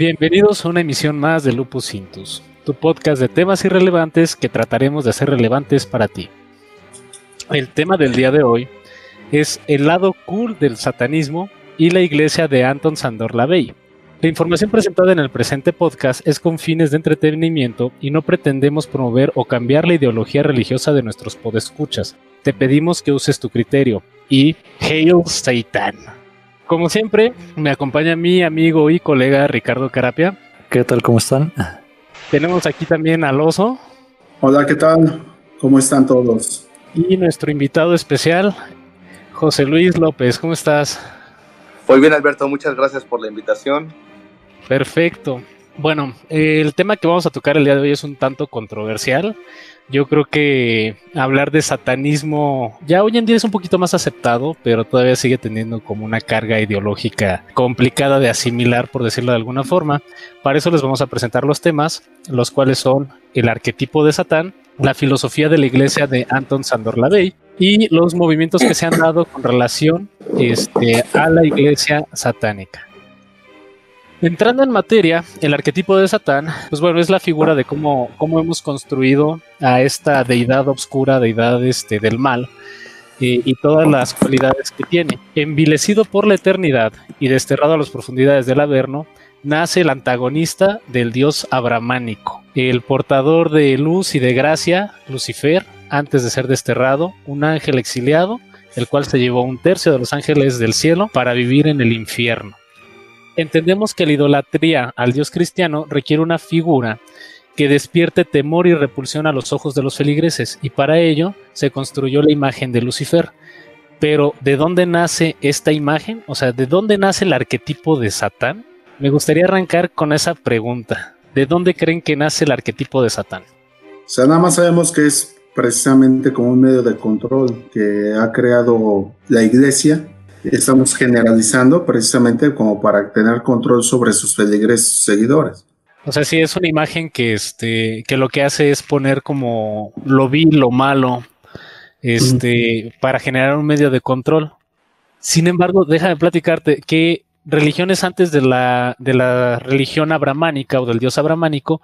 Bienvenidos a una emisión más de Lupus Intus, tu podcast de temas irrelevantes que trataremos de hacer relevantes para ti. El tema del día de hoy es el lado cool del satanismo y la iglesia de Anton Sandor Lavey. La información presentada en el presente podcast es con fines de entretenimiento y no pretendemos promover o cambiar la ideología religiosa de nuestros podescuchas. Te pedimos que uses tu criterio y Hail Satan. Como siempre, me acompaña mi amigo y colega Ricardo Carapia. ¿Qué tal? ¿Cómo están? Tenemos aquí también al oso. Hola, ¿qué tal? ¿Cómo están todos? Y nuestro invitado especial, José Luis López. ¿Cómo estás? Muy bien, Alberto. Muchas gracias por la invitación. Perfecto. Bueno, el tema que vamos a tocar el día de hoy es un tanto controversial. Yo creo que hablar de satanismo ya hoy en día es un poquito más aceptado, pero todavía sigue teniendo como una carga ideológica complicada de asimilar, por decirlo de alguna forma. Para eso les vamos a presentar los temas, los cuales son el arquetipo de Satán, la filosofía de la iglesia de Anton Sandor Lavey y los movimientos que se han dado con relación este, a la iglesia satánica. Entrando en materia, el arquetipo de Satán, pues bueno, es la figura de cómo, cómo hemos construido a esta deidad obscura, deidad este, del mal, eh, y todas las cualidades que tiene. Envilecido por la eternidad y desterrado a las profundidades del Averno, nace el antagonista del dios abramánico, el portador de luz y de gracia, Lucifer, antes de ser desterrado, un ángel exiliado, el cual se llevó un tercio de los ángeles del cielo para vivir en el infierno. Entendemos que la idolatría al Dios cristiano requiere una figura que despierte temor y repulsión a los ojos de los feligreses, y para ello se construyó la imagen de Lucifer. Pero, ¿de dónde nace esta imagen? O sea, ¿de dónde nace el arquetipo de Satán? Me gustaría arrancar con esa pregunta. ¿De dónde creen que nace el arquetipo de Satán? O sea, nada más sabemos que es precisamente como un medio de control que ha creado la iglesia estamos generalizando precisamente como para tener control sobre sus feligreses seguidores. O sea, sí es una imagen que este que lo que hace es poner como lo vil, lo malo, este, para generar un medio de control. Sin embargo, déjame platicarte que religiones antes de la, de la religión abramánica o del dios abramánico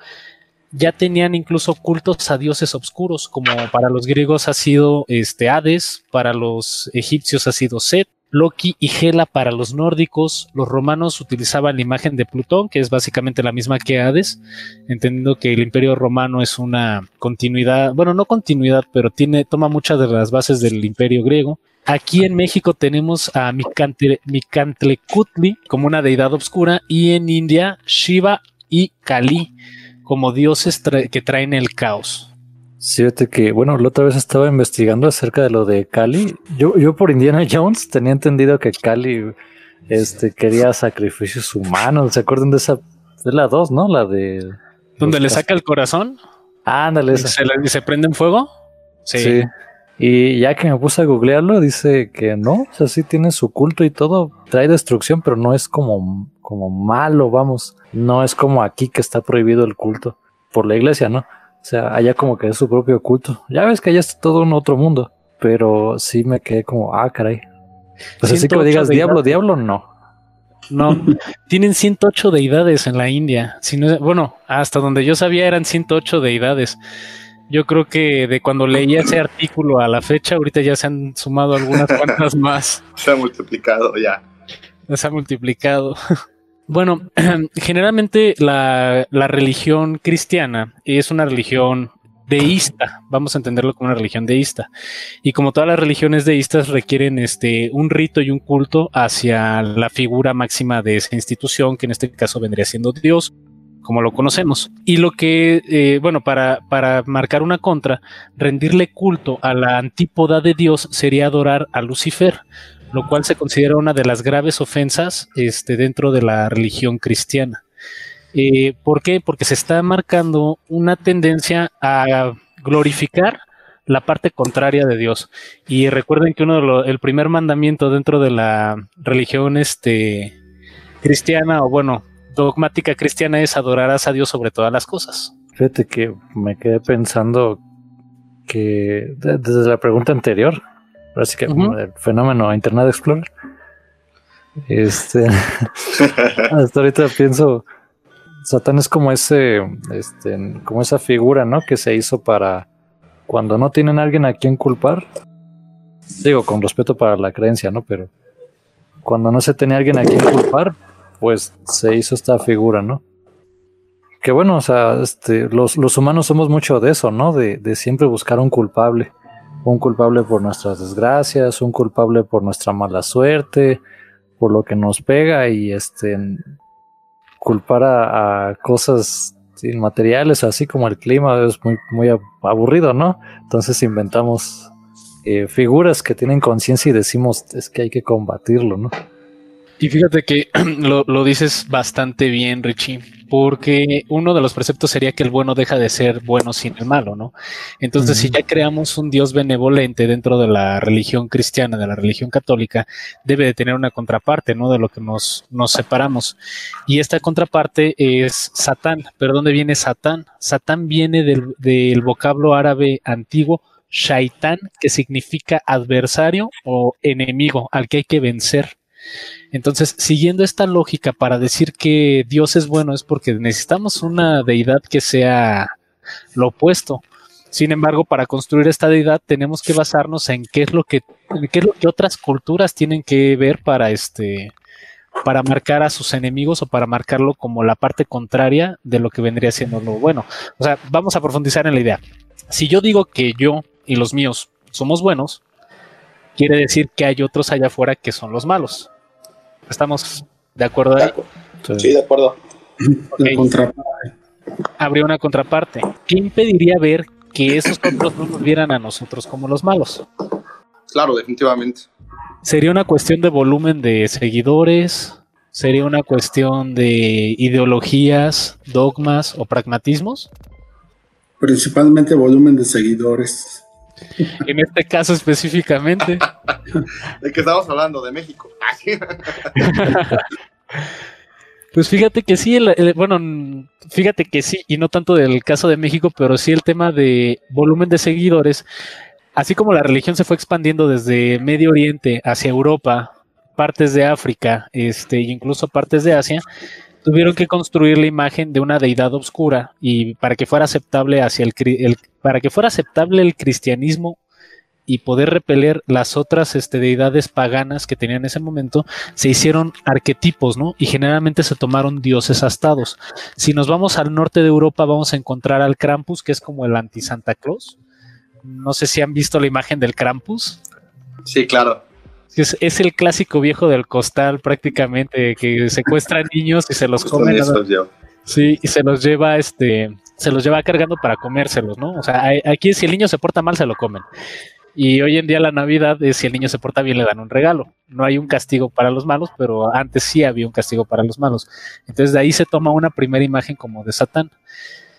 ya tenían incluso cultos a dioses oscuros, como para los griegos ha sido este Hades, para los egipcios ha sido Set, Loki y Hela para los nórdicos. Los romanos utilizaban la imagen de Plutón, que es básicamente la misma que Hades, entendiendo que el imperio romano es una continuidad, bueno, no continuidad, pero tiene, toma muchas de las bases del imperio griego. Aquí en México tenemos a Micantlecutli como una deidad oscura y en India Shiva y Kali como dioses que traen el caos. Fíjate que, bueno, la otra vez estaba investigando acerca de lo de Cali. Yo, yo por Indiana Jones tenía entendido que Cali este, quería sacrificios humanos. ¿Se acuerdan de esa? De la 2, ¿no? La de. ¿Donde le saca el corazón? Ándale, ¿Y se, ¿Y se prende en fuego? Sí. Y ya que me puse a googlearlo, dice que no, o sea, sí tiene su culto y todo, trae destrucción, pero no es como, como malo, vamos. No es como aquí que está prohibido el culto por la iglesia, ¿no? O sea, allá como que es su propio culto. Ya ves que allá es todo un otro mundo. Pero sí me quedé como, ah, caray. Pues así que me digas diablo, diablo, no. No, tienen 108 deidades en la India. Si bueno, hasta donde yo sabía eran 108 deidades. Yo creo que de cuando leí ese artículo a la fecha, ahorita ya se han sumado algunas cuantas más. Se ha multiplicado ya. Se ha multiplicado. Bueno, generalmente la, religión cristiana es una religión deísta, vamos a entenderlo como una religión deísta. Y como todas las religiones deístas requieren este un rito y un culto hacia la figura máxima de esa institución, que en este caso vendría siendo Dios, como lo conocemos. Y lo que, eh, bueno, para, para marcar una contra, rendirle culto a la antípoda de Dios sería adorar a Lucifer lo cual se considera una de las graves ofensas este, dentro de la religión cristiana. Eh, ¿Por qué? Porque se está marcando una tendencia a glorificar la parte contraria de Dios. Y recuerden que uno de el primer mandamiento dentro de la religión este, cristiana, o bueno, dogmática cristiana, es adorarás a Dios sobre todas las cosas. Fíjate que me quedé pensando que desde la pregunta anterior, Así que como el fenómeno Internet Explorer. Este, hasta ahorita pienso Satán es como ese, este, como esa figura, ¿no? Que se hizo para cuando no tienen a alguien a quien culpar. Digo, con respeto para la creencia, ¿no? Pero cuando no se tenía alguien a quien culpar, pues se hizo esta figura, ¿no? Que bueno, o sea, este, los, los humanos somos mucho de eso, ¿no? De, de siempre buscar un culpable. Un culpable por nuestras desgracias, un culpable por nuestra mala suerte, por lo que nos pega y este culpar a, cosas inmateriales, así como el clima, es muy, muy aburrido, ¿no? Entonces inventamos eh, figuras que tienen conciencia y decimos es que hay que combatirlo, ¿no? Y fíjate que lo, lo, dices bastante bien, Richie, porque uno de los preceptos sería que el bueno deja de ser bueno sin el malo, ¿no? Entonces, uh -huh. si ya creamos un Dios benevolente dentro de la religión cristiana, de la religión católica, debe de tener una contraparte, ¿no? De lo que nos, nos separamos. Y esta contraparte es Satán. ¿Pero dónde viene Satán? Satán viene del, del vocablo árabe antiguo Shaitán, que significa adversario o enemigo al que hay que vencer. Entonces, siguiendo esta lógica para decir que Dios es bueno es porque necesitamos una deidad que sea lo opuesto. Sin embargo, para construir esta deidad tenemos que basarnos en qué es lo que, qué es lo que otras culturas tienen que ver para este para marcar a sus enemigos o para marcarlo como la parte contraria de lo que vendría siendo lo bueno. O sea, vamos a profundizar en la idea. Si yo digo que yo y los míos somos buenos, quiere decir que hay otros allá afuera que son los malos. ¿Estamos de acuerdo ahí? Sí, sí de acuerdo. Okay. Habría una contraparte. ¿Qué impediría ver que esos otros no nos vieran a nosotros como los malos? Claro, definitivamente. ¿Sería una cuestión de volumen de seguidores? ¿Sería una cuestión de ideologías, dogmas o pragmatismos? Principalmente volumen de seguidores. En este caso específicamente. ¿De qué estamos hablando? De México. pues fíjate que sí, el, el, bueno, fíjate que sí, y no tanto del caso de México, pero sí el tema de volumen de seguidores. Así como la religión se fue expandiendo desde Medio Oriente hacia Europa, partes de África, este, incluso partes de Asia, tuvieron que construir la imagen de una deidad oscura y para que fuera aceptable hacia el, el para que fuera aceptable el cristianismo y poder repeler las otras este, deidades paganas que tenían en ese momento, se hicieron arquetipos, ¿no? Y generalmente se tomaron dioses astados. Si nos vamos al norte de Europa, vamos a encontrar al Krampus, que es como el anti-Santa Claus. No sé si han visto la imagen del Krampus. Sí, claro. Es, es, el clásico viejo del costal prácticamente que secuestra niños y se los come. Sí, y se los lleva, este, se los lleva cargando para comérselos, ¿no? O sea, aquí si el niño se porta mal, se lo comen. Y hoy en día la Navidad es si el niño se porta bien, le dan un regalo. No hay un castigo para los malos, pero antes sí había un castigo para los malos. Entonces de ahí se toma una primera imagen como de Satán.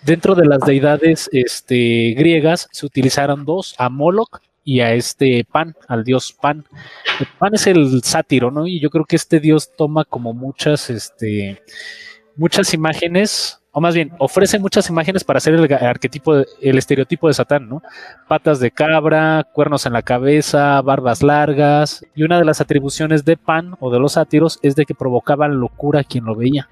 Dentro de las deidades este, griegas se utilizaron dos, a Moloch y a este Pan, al dios Pan. El Pan es el sátiro, ¿no? Y yo creo que este dios toma como muchas, este, muchas imágenes, o más bien, ofrece muchas imágenes para hacer el arquetipo, el estereotipo de Satán, ¿no? Patas de cabra, cuernos en la cabeza, barbas largas, y una de las atribuciones de Pan o de los sátiros es de que provocaba locura a quien lo veía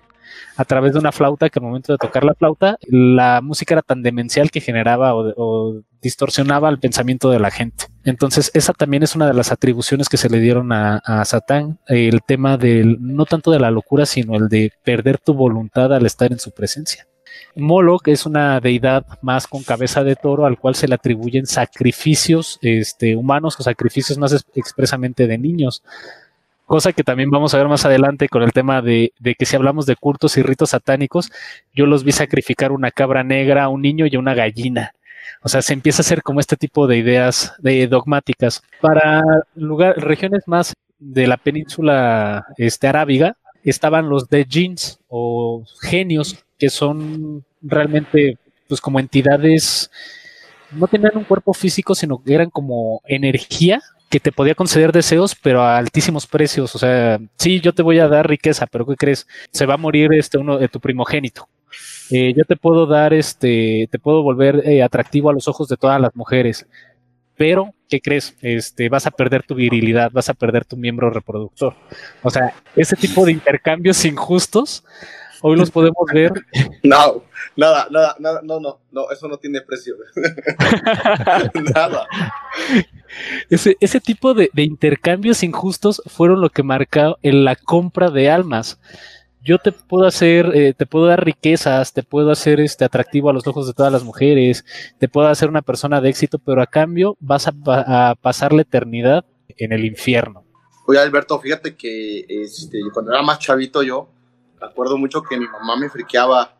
a través de una flauta que al momento de tocar la flauta la música era tan demencial que generaba o, o, distorsionaba el pensamiento de la gente. Entonces esa también es una de las atribuciones que se le dieron a, Satán, el tema del no tanto de la locura sino el de perder tu voluntad al estar en su presencia. Moloch es una deidad más con cabeza de toro al cual se le atribuyen sacrificios este, humanos o sacrificios más expresamente de niños cosa que también vamos a ver más adelante con el tema de, de, que si hablamos de cultos y ritos satánicos, yo los vi sacrificar una cabra negra, un niño y una gallina. O sea, se empieza a hacer como este tipo de ideas de dogmáticas. Para lugar, regiones más de la península este, arábiga estaban los de jeans o genios que son realmente pues como entidades no tenían un cuerpo físico sino que eran como energía que te podía conceder deseos, pero a altísimos precios. O sea, sí, yo te voy a dar riqueza, pero ¿qué crees? Se va a morir este uno de tu primogénito. Eh, yo te puedo dar, este, te puedo volver eh, atractivo a los ojos de todas las mujeres, pero ¿qué crees? Este, vas a perder tu virilidad, vas a perder tu miembro reproductor. O sea, ese tipo de intercambios injustos Hoy los podemos ver. No, nada, nada, nada, no, no, no, eso no tiene precio. nada. Ese, ese tipo de, de, intercambios injustos fueron lo que marcó en la compra de almas. Yo te puedo hacer, eh, te puedo dar riquezas, te puedo hacer este atractivo a los ojos de todas las mujeres, te puedo hacer una persona de éxito, pero a cambio vas a, a pasar la eternidad en el infierno. Oye, Alberto, fíjate que este, cuando era más chavito yo, me acuerdo mucho que mi mamá me friqueaba,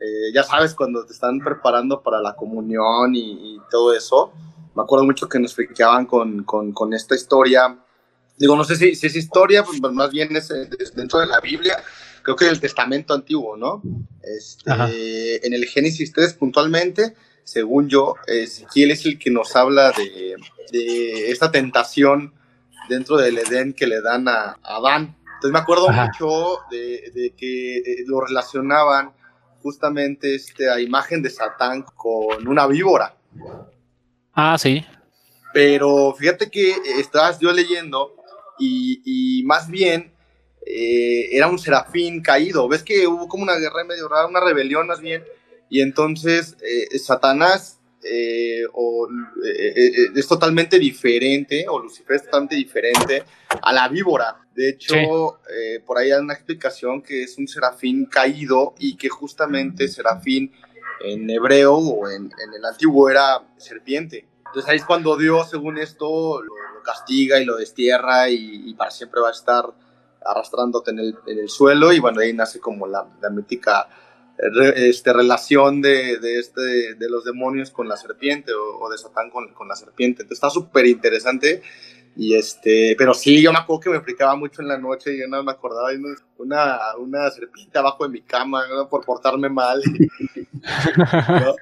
eh, ya sabes, cuando te están preparando para la comunión y, y todo eso, me acuerdo mucho que nos friqueaban con, con, con, esta historia. Digo, no sé si, si es historia, pues más bien es, es, dentro de la Biblia, creo que el Testamento Antiguo, ¿no? Este, en el Génesis 3 puntualmente, según yo, Ezequiel es el que nos habla de, de esta tentación dentro del Edén que le dan a, a Adán. Entonces me acuerdo Ajá. mucho de, de que eh, lo relacionaban justamente este, a imagen de Satán con una víbora. Ah, sí. Pero fíjate que estabas yo leyendo y, y más bien eh, era un serafín caído. Ves que hubo como una guerra medio rara, una rebelión más bien. Y entonces eh, Satanás eh, o, es totalmente diferente, o Lucifer es totalmente diferente a la víbora. De hecho, sí. por ahí hay una explicación que es un serafín caído y que justamente serafín en hebreo o en, en, el antiguo era serpiente. Entonces ahí es cuando Dios, según esto, lo, lo castiga y lo destierra y, y, para siempre va a estar arrastrándote en el, en el suelo y bueno, ahí nace como la, la mítica este, relación de, de, este, de los demonios con la serpiente o, o de Satán con, con, la serpiente. Entonces está súper interesante. Y este, pero sí, yo me acuerdo que me fricaba mucho en la noche y yo no me acordaba de una, una serpiente abajo de mi cama ¿no? por portarme mal. ¿no?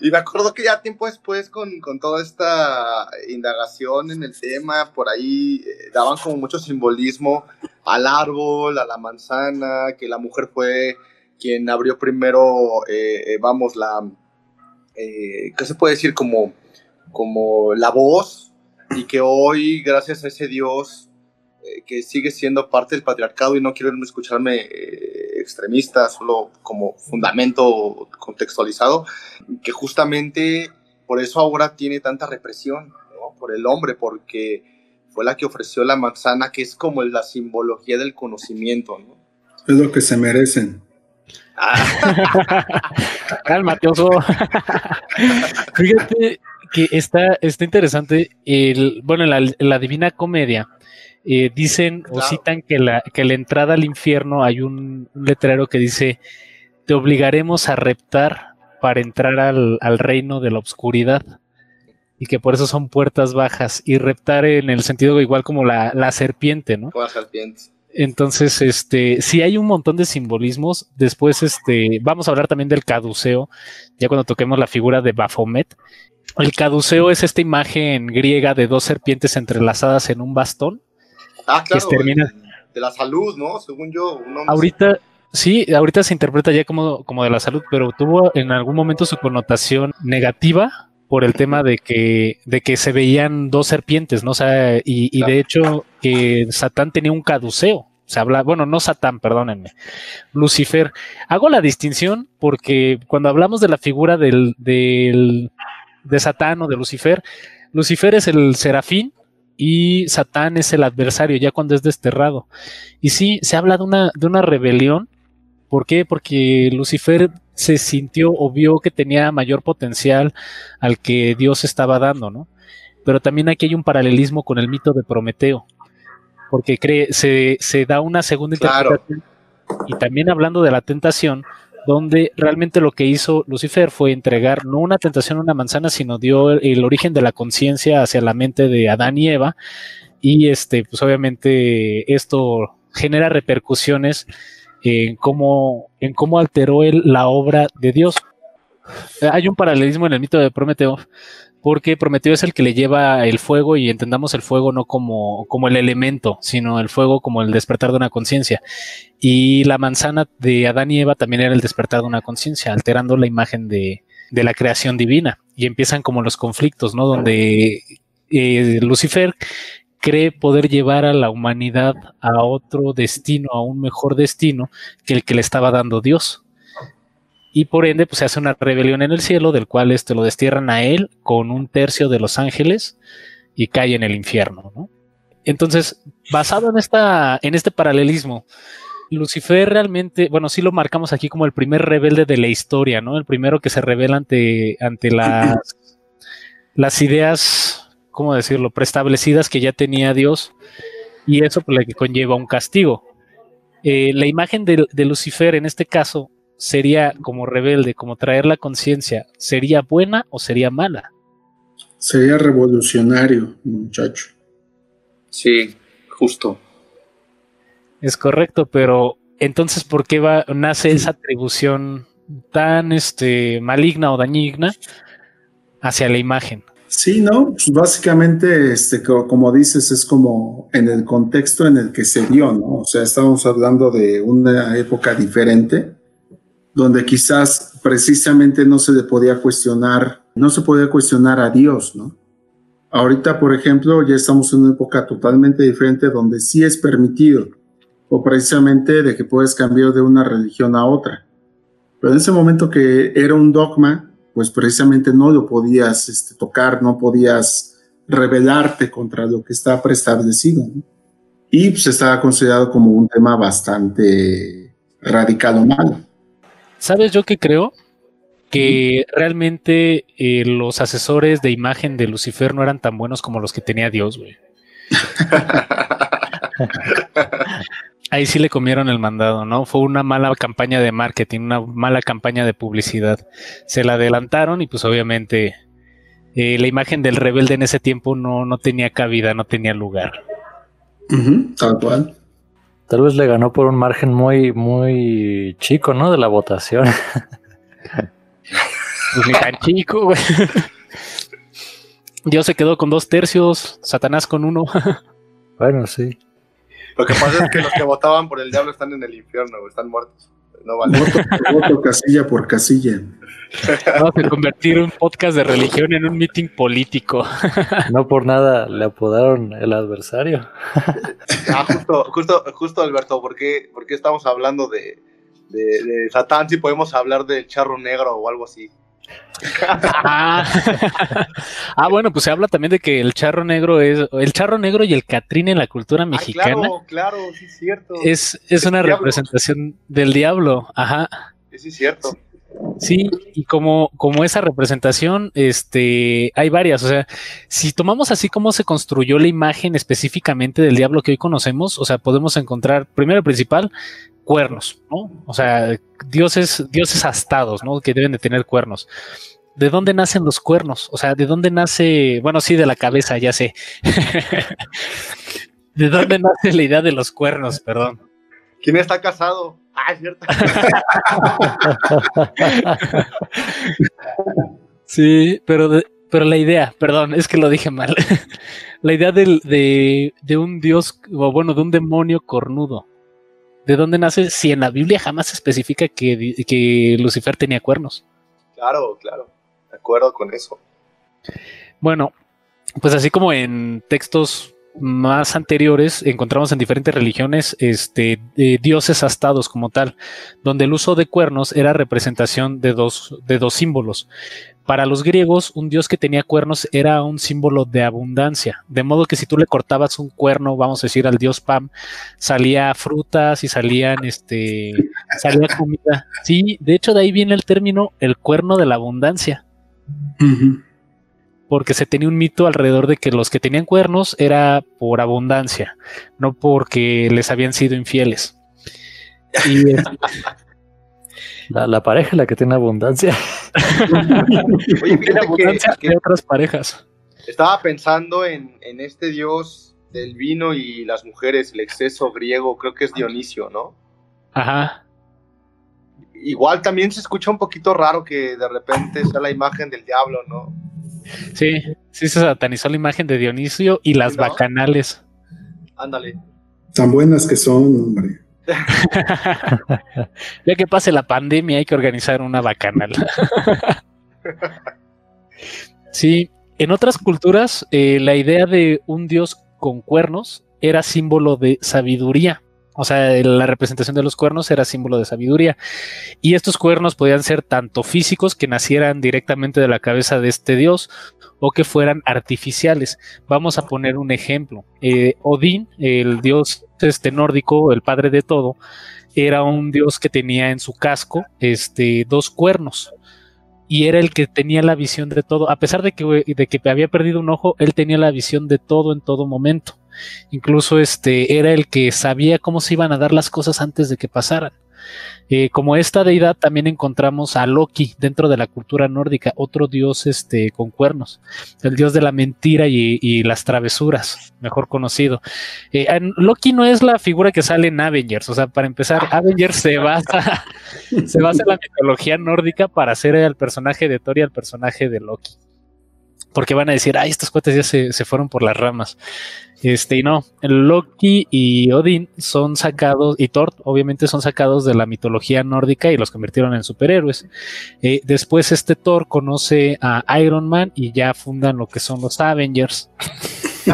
Y me acuerdo que ya tiempo después, con, con, toda esta indagación en el tema, por ahí eh, daban como mucho simbolismo al árbol, a la manzana, que la mujer fue quien abrió primero, eh, vamos, la, eh, ¿qué se puede decir? Como, como la voz y que hoy, gracias a ese Dios, eh, que sigue siendo parte del patriarcado y no quiero escucharme eh, extremista, solo como fundamento contextualizado, que justamente por eso ahora tiene tanta represión, ¿no? Por el hombre, porque fue la que ofreció la manzana, que es como la simbología del conocimiento, ¿no? Es lo que se merecen. Cálmate, oso. Fíjate que está, está interesante. El, bueno, en la, la Divina Comedia eh, dicen claro. o citan que la, que la entrada al infierno hay un, un, letrero que dice: Te obligaremos a reptar para entrar al, al reino de la oscuridad. Y que por eso son puertas bajas. Y reptar en el sentido igual como la, la serpiente, ¿no? Como la serpiente. Entonces, este, sí hay un montón de simbolismos. Después, este, vamos a hablar también del caduceo, ya cuando toquemos la figura de Baphomet. El caduceo es esta imagen griega de dos serpientes entrelazadas en un bastón. Ah, claro. Que termina... De la salud, ¿no? Según yo. No ahorita, sí, ahorita se interpreta ya como, como de la salud, pero tuvo en algún momento su connotación negativa por el tema de que, de que se veían dos serpientes, ¿no? O sea, y, y claro. de hecho que Satán tenía un caduceo. Se habla, bueno, no Satán, perdónenme, Lucifer. Hago la distinción porque cuando hablamos de la figura del, del, de Satán o de Lucifer, Lucifer es el serafín y Satán es el adversario ya cuando es desterrado. Y sí, se habla de una, de una rebelión. ¿Por qué? Porque Lucifer se sintió o vio que tenía mayor potencial al que Dios estaba dando, ¿no? Pero también aquí hay un paralelismo con el mito de Prometeo, porque cree, se, se da una segunda claro. interpretación. Y también hablando de la tentación, donde realmente lo que hizo Lucifer fue entregar no una tentación a una manzana, sino dio el origen de la conciencia hacia la mente de Adán y Eva. Y este, pues obviamente esto genera repercusiones en cómo, en cómo alteró él la obra de Dios. Hay un paralelismo en el mito de Prometeo, porque Prometeo es el que le lleva el fuego y entendamos el fuego no como, como el elemento, sino el fuego como el despertar de una conciencia. Y la manzana de Adán y Eva también era el despertar de una conciencia, alterando la imagen de, de, la creación divina. Y empiezan como los conflictos, ¿no? Donde eh, Lucifer cree poder llevar a la humanidad a otro destino, a un mejor destino que el que le estaba dando Dios. Y por ende, pues se hace una rebelión en el cielo, del cual este lo destierran a él con un tercio de los ángeles y cae en el infierno, ¿no? Entonces, basado en esta, en este paralelismo, Lucifer realmente, bueno, sí lo marcamos aquí como el primer rebelde de la historia, ¿no? El primero que se revela ante, ante las, las ideas, ¿cómo decirlo?, preestablecidas que ya tenía Dios, y eso pues, le conlleva un castigo. Eh, la imagen de, de Lucifer en este caso sería como rebelde, como traer la conciencia, ¿sería buena o sería mala? Sería revolucionario, muchacho. Sí, justo. Es correcto, pero entonces, ¿por qué va, nace esa atribución tan este, maligna o dañigna hacia la imagen? Sí, no, pues básicamente, este, como dices, es como en el contexto en el que se dio, ¿no? O sea, estamos hablando de una época diferente, donde quizás precisamente no se le podía cuestionar, no se podía cuestionar a Dios, ¿no? Ahorita, por ejemplo, ya estamos en una época totalmente diferente donde sí es permitido, o precisamente de que puedes cambiar de una religión a otra. Pero en ese momento que era un dogma, pues precisamente no lo podías este, tocar, no podías rebelarte contra lo que está preestablecido. ¿no? Y pues estaba considerado como un tema bastante radical o malo. ¿Sabes yo qué creo? que realmente eh, los asesores de imagen de Lucifer no eran tan buenos como los que tenía Dios, güey. Ahí sí le comieron el mandado, ¿no? Fue una mala campaña de marketing, una mala campaña de publicidad. Se la adelantaron y pues obviamente eh, la imagen del rebelde en ese tiempo no, no tenía cabida, no tenía lugar. tal cual. Tal vez le ganó por un margen muy, muy chico, ¿no? De la votación. Pues ni tan chico, güey. Dios se quedó con dos tercios, Satanás con uno. bueno, sí. Lo que pasa es que los que votaban por el diablo están en el infierno, están muertos. No vale. Voto, voto casilla por casilla. Vamos a convertir un podcast de religión en un meeting político. No por nada le apodaron el adversario. Ah, justo, justo, justo Alberto, ¿por qué, por qué estamos hablando de, de, de Satán si podemos hablar del charro negro o algo así? Ah. ah, bueno, pues se habla también de que el charro negro es el charro negro y el Catrín en la cultura mexicana. claro, claro, sí es cierto. Es, es una diablo. representación del diablo, ajá. Sí es cierto. Sí, y como, como esa representación, este, hay varias. O sea, si tomamos así como se construyó la imagen específicamente del diablo que hoy conocemos, o sea, podemos encontrar, primero principal, cuernos, ¿no? O sea, dioses, dioses astados, ¿no? Que deben de tener cuernos. ¿De dónde nacen los cuernos? O sea, ¿de dónde nace? Bueno, sí, de la cabeza, ya sé. ¿De dónde nace la idea de los cuernos? Perdón. ¿Quién está casado? Ah, es cierto. Sí, pero, de- pero la idea, perdón, es que lo dije mal. la idea del, de, de un dios, o bueno, de un demonio cornudo. ¿De dónde nace? Si en la Biblia jamás se especifica que, que Lucifer tenía cuernos. Claro, claro. De acuerdo con eso. Bueno, pues así como en textos más anteriores encontramos en diferentes religiones este, eh, dioses astados como tal, donde el uso de cuernos era representación de dos, de dos símbolos. Para los griegos, un dios que tenía cuernos era un símbolo de abundancia, de modo que si tú le cortabas un cuerno, vamos a decir al dios Pam, salía frutas y salían, este, salía comida. Sí, de hecho de ahí viene el término el cuerno de la abundancia porque se tenía un mito alrededor de que los que tenían cuernos era por abundancia, no porque les habían sido infieles. Y La, la pareja es la que tiene abundancia. Oye, tiene que, abundancia que de otras parejas. estaba pensando en, en este dios del vino y las mujeres, el exceso griego, creo que es Dionisio, ¿no? Ajá. Igual también se escucha un poquito raro que de repente sea la imagen del diablo, ¿no? Sí, sí se satanizó la imagen de Dionisio y las ¿No? bacanales. Ándale. Tan buenas que son, hombre. ya que pase la pandemia hay que organizar una bacanal. sí, en otras culturas eh, la idea de un dios con cuernos era símbolo de sabiduría. O sea, la representación de los cuernos era símbolo de sabiduría. Y estos cuernos podían ser tanto físicos, que nacieran directamente de la cabeza de este dios, o que fueran artificiales. Vamos a poner un ejemplo. Eh, Odín, el dios este nórdico, el padre de todo, era un dios que tenía en su casco este, dos cuernos. Y era el que tenía la visión de todo. A pesar de que, de que había perdido un ojo, él tenía la visión de todo en todo momento. Incluso este era el que sabía cómo se iban a dar las cosas antes de que pasaran. Eh, como esta deidad también encontramos a Loki dentro de la cultura nórdica, otro dios este, con cuernos, el dios de la mentira y, las travesuras, mejor conocido. Eh, Loki no es la figura que sale en Avengers, o sea, para empezar, Avengers se basa, se basa en la mitología nórdica para hacer al personaje de Thor y al personaje de Loki porque van a decir, ay, estos cuates ya se, fueron por las ramas. Este, y no, Loki y Odin son sacados, y Thor obviamente son sacados de la mitología nórdica y los convirtieron en superhéroes. Eh, después este Thor conoce a Iron Man y ya fundan lo que son los Avengers.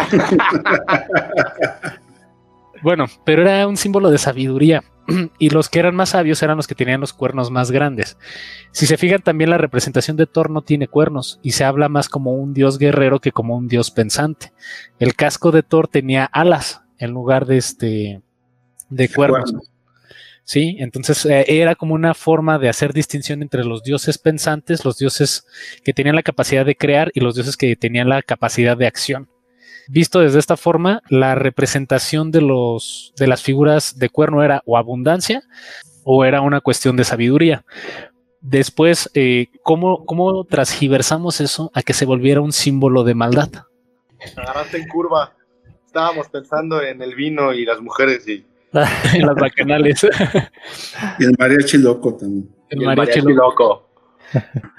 bueno, pero era un símbolo de sabiduría. y los que eran más sabios eran los que tenían los cuernos más grandes. Si se fijan también la representación de Thor no tiene cuernos y se habla más como un dios guerrero que como un dios pensante. El casco de Thor tenía alas en lugar de este de cuernos. Sí, entonces eh, era como una forma de hacer distinción entre los dioses pensantes, los dioses que tenían la capacidad de crear y los dioses que tenían la capacidad de acción. Visto desde esta forma, la representación de, los, de las figuras de cuerno era o abundancia o era una cuestión de sabiduría. Después, eh, ¿cómo, ¿cómo transgiversamos eso a que se volviera un símbolo de maldad? Agarraste en curva. Estábamos pensando en el vino y las mujeres y en las bacanales. y el mariachi loco también. El, mariachi, loco.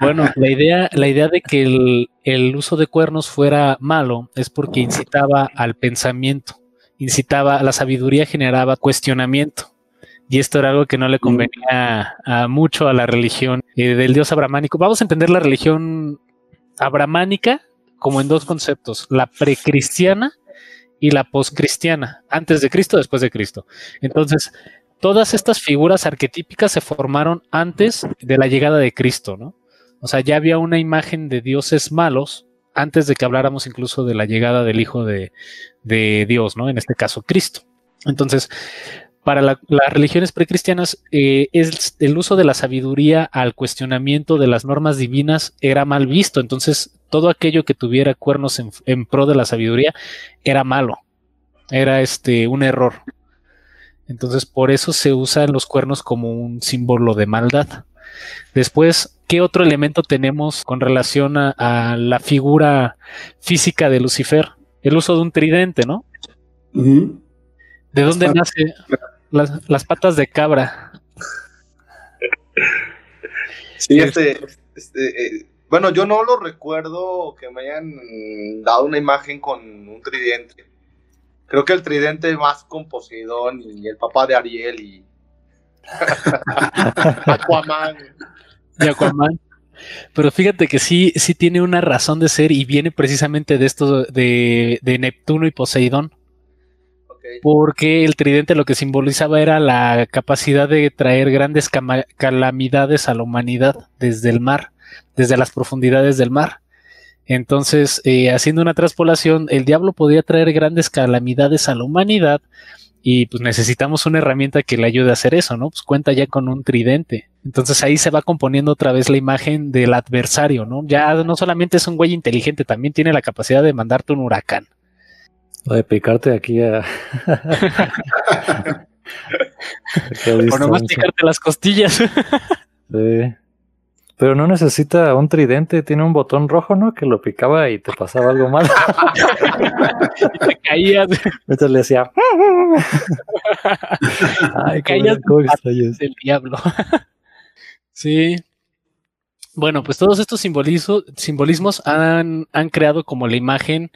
Bueno, la idea, la idea de que el, uso de cuernos fuera malo es porque incitaba al pensamiento, incitaba a la sabiduría, generaba cuestionamiento. Y esto era algo que no le convenía a, mucho a la religión eh, del dios abramánico. Vamos a entender la religión abramánica como en dos conceptos, la precristiana y la poscristiana, antes de Cristo, después de Cristo. Entonces, todas estas figuras arquetípicas se formaron antes de la llegada de Cristo, ¿no? O sea, ya había una imagen de dioses malos antes de que habláramos incluso de la llegada del Hijo de, Dios, ¿no? En este caso, Cristo. Entonces, para las religiones precristianas, eh, el uso de la sabiduría al cuestionamiento de las normas divinas era mal visto. Entonces, todo aquello que tuviera cuernos en, en pro de la sabiduría era malo. Era este un error. Entonces, por eso se usan los cuernos como un símbolo de maldad. Después, ¿qué otro elemento tenemos con relación a, la figura física de Lucifer? El uso de un tridente, ¿no? ¿De dónde nace las, patas de cabra? Sí, este, este eh, bueno, yo no lo recuerdo que me hayan dado una imagen con un tridente. Creo que el tridente más con Poseidón y el papá de Ariel y Aquaman. Y Aquaman. Pero fíjate que sí, sí tiene una razón de ser y viene precisamente de esto de, Neptuno y Poseidón. Porque el tridente lo que simbolizaba era la capacidad de traer grandes calamidades a la humanidad desde el mar, desde las profundidades del mar. Entonces, eh, haciendo una traspolación, el diablo podía traer grandes calamidades a la humanidad y pues necesitamos una herramienta que le ayude a hacer eso, ¿no? Pues cuenta ya con un tridente. Entonces ahí se va componiendo otra vez la imagen del adversario, ¿no? Ya no solamente es un güey inteligente, también tiene la capacidad de mandarte un huracán. O de picarte aquí a... o nomás picarte las costillas. sí. Pero no necesita un tridente, tiene un botón rojo, ¿no? Que lo picaba y te pasaba algo mal. y te caías. Entonces le decía. Ay, caías del diablo. sí. Bueno, pues todos estos simbolismos han, han, creado como la imagen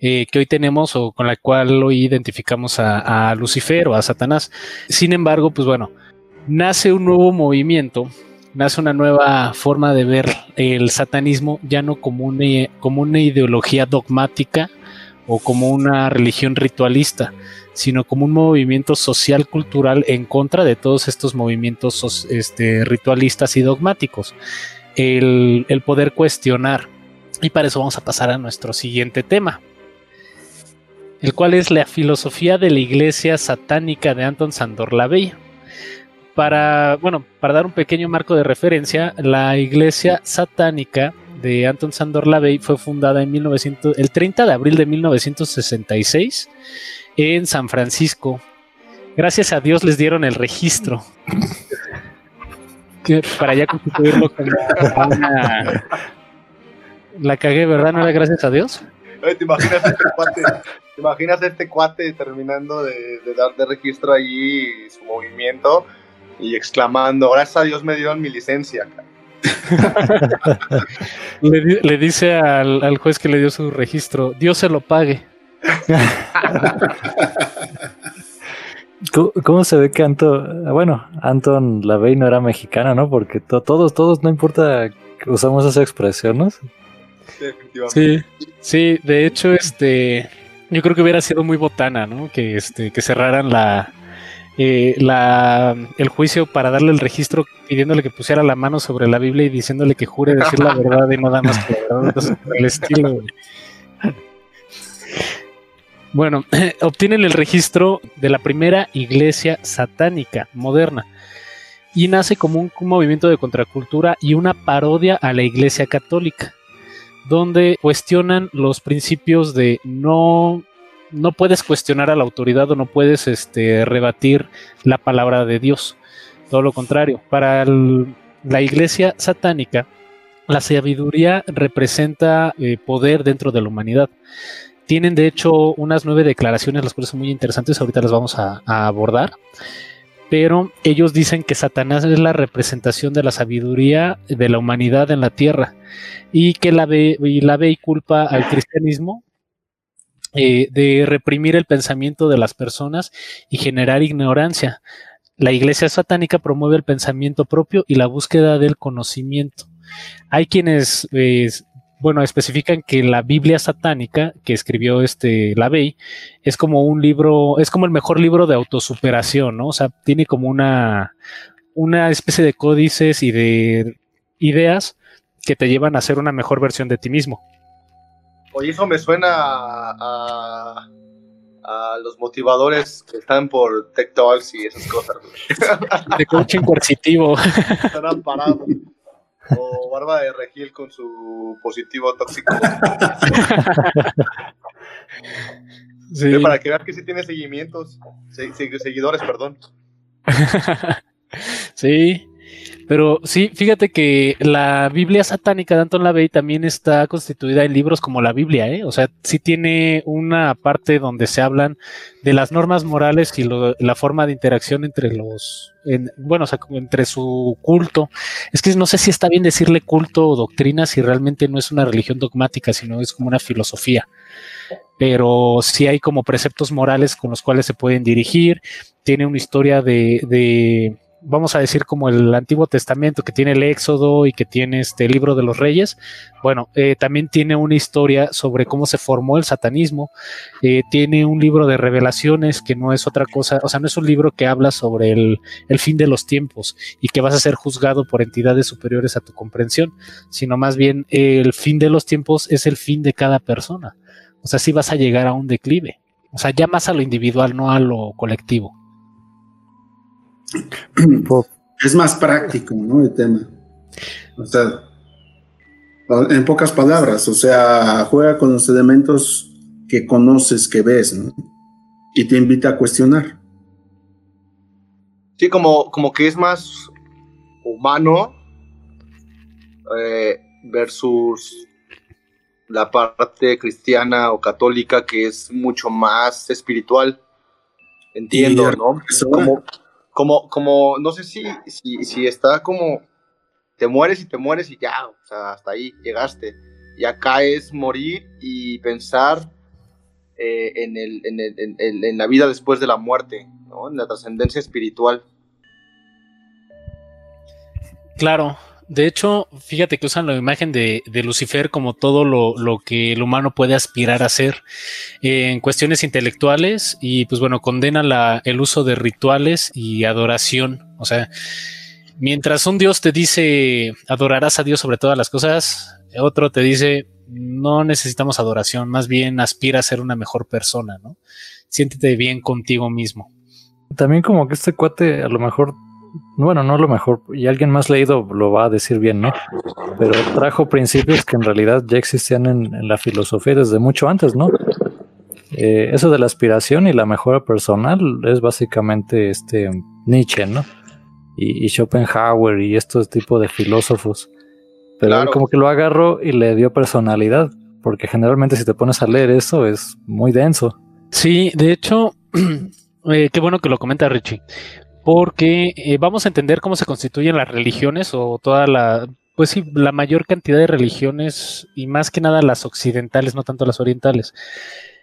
eh, que hoy tenemos o con la cual hoy identificamos a, a Lucifer o a Satanás. Sin embargo, pues bueno, nace un nuevo movimiento nace una nueva forma de ver el satanismo, ya no como una, como una ideología dogmática o como una religión ritualista, sino como un movimiento social cultural en contra de todos estos movimientos este, ritualistas y dogmáticos. El, el poder cuestionar. Y para eso vamos a pasar a nuestro siguiente tema, el cual es la filosofía de la iglesia satánica de Anton Sandor Lavey. Para, bueno, para dar un pequeño marco de referencia, la iglesia satánica de Anton Sandor Lavey fue fundada en 1900, el 30 de abril de 1966 en San Francisco. Gracias a Dios les dieron el registro. para ya constituirlo como una... La cagué, ¿verdad? ¿No era gracias a Dios? ¿Te imaginas este cuate, ¿te imaginas este cuate terminando de, dar de registro allí su movimiento y exclamando, gracias a Dios me dieron mi licencia? le, dice al, juez que le dio su registro, Dios se lo pague. ¿Cómo, se ve que Anton, bueno, Anton Lavey no era mexicana, ¿no? Porque todos, todos, no importa que usamos esa expresión, ¿no? Sí, sí, de hecho, este, yo creo que hubiera sido muy botana, ¿no? Que, este, que cerraran la, eh, el juicio para darle el registro pidiéndole que pusiera la mano sobre la Biblia y diciéndole que jure decir la verdad y no da más que el estilo. Bueno, obtienen el registro de la primera iglesia satánica moderna y nace como un movimiento de contracultura y una parodia a la iglesia católica donde cuestionan los principios de no no puedes cuestionar a la autoridad o no puedes este, rebatir la palabra de Dios. Todo lo contrario, para la iglesia satánica, la sabiduría representa eh, poder dentro de la humanidad. Tienen de hecho unas nueve declaraciones, las cuales son muy interesantes, ahorita las vamos a abordar pero ellos dicen que Satanás es la representación de la sabiduría de la humanidad en la tierra y que la ve y, la ve y culpa al cristianismo eh, de reprimir el pensamiento de las personas y generar ignorancia. La iglesia satánica promueve el pensamiento propio y la búsqueda del conocimiento. Hay quienes eh, bueno, especifican que la Biblia satánica que escribió este Lavey es como un libro, es como el mejor libro de autosuperación, ¿no? O sea, tiene como una, una especie de códices y de ideas que te llevan a ser una mejor versión de ti mismo. Oye, eso me suena a, a, los motivadores que están por Tech Talks y esas cosas. De coaching coercitivo. Están parados. O Barba de Regil con su positivo tóxico. sí. Para que veas que sí tiene seguimientos, seguidores, perdón. sí, pero sí, fíjate que la Biblia satánica de Anton LaVey también está constituida en libros como la Biblia, ¿eh? O sea, sí tiene una parte donde se hablan de las normas morales y la forma de interacción entre los, bueno, o sea, entre su culto. Es que no sé si está bien decirle culto o doctrina si realmente no es una religión dogmática, sino es como una filosofía pero sí hay como preceptos morales con los cuales se pueden dirigir. Tiene una historia de, de vamos a decir, como el Antiguo Testamento, que tiene el Éxodo y que tiene este libro de los Reyes, bueno, eh, también tiene una historia sobre cómo se formó el satanismo, eh, tiene un libro de revelaciones que no es otra cosa, o sea, no es un libro que habla sobre el, fin de los tiempos y que vas a ser juzgado por entidades superiores a tu comprensión, sino más bien el fin de los tiempos es el fin de cada persona. O sea, sí vas a llegar a un declive. O sea, ya más a lo individual, no a lo colectivo. Es más práctico, ¿no? El tema. O sea, en pocas palabras, o sea, juega con los elementos que conoces, que ves, ¿no? Y te invita a cuestionar. Sí, como, como que es más humano eh, versus la parte cristiana o católica que es mucho más espiritual. Entiendo, ¿no? Como, como, como, no sé si, si, está como, te mueres y te mueres y ya, o sea, hasta ahí llegaste. Y acá es morir y pensar eh, en, el, en, el, en, la vida después de la muerte, ¿no? En la trascendencia espiritual. Claro, De hecho, fíjate que usan la imagen de, Lucifer como todo lo, que el humano puede aspirar a ser eh, en cuestiones intelectuales y pues bueno, condena el uso de rituales y adoración. O sea, mientras un Dios te dice adorarás a Dios sobre todas las cosas, otro te dice no necesitamos adoración, más bien aspira a ser una mejor persona, ¿no? Siéntete bien contigo mismo. También como que este cuate a lo mejor bueno, no lo mejor, y alguien más leído lo va a decir bien, ¿no? Pero trajo principios que en realidad ya existían en, la filosofía desde mucho antes, ¿no? Eh, eso de la aspiración y la mejora personal es básicamente este Nietzsche, ¿no? Y, Schopenhauer y estos tipos de filósofos. Pero él como que lo agarró y le dio personalidad, porque generalmente si te pones a leer eso es muy denso. Sí, de hecho, eh, qué bueno que lo comenta Richie, porque eh, vamos a entender cómo se constituyen las religiones o toda la, pues sí, la mayor cantidad de religiones y más que nada las occidentales, no tanto las orientales.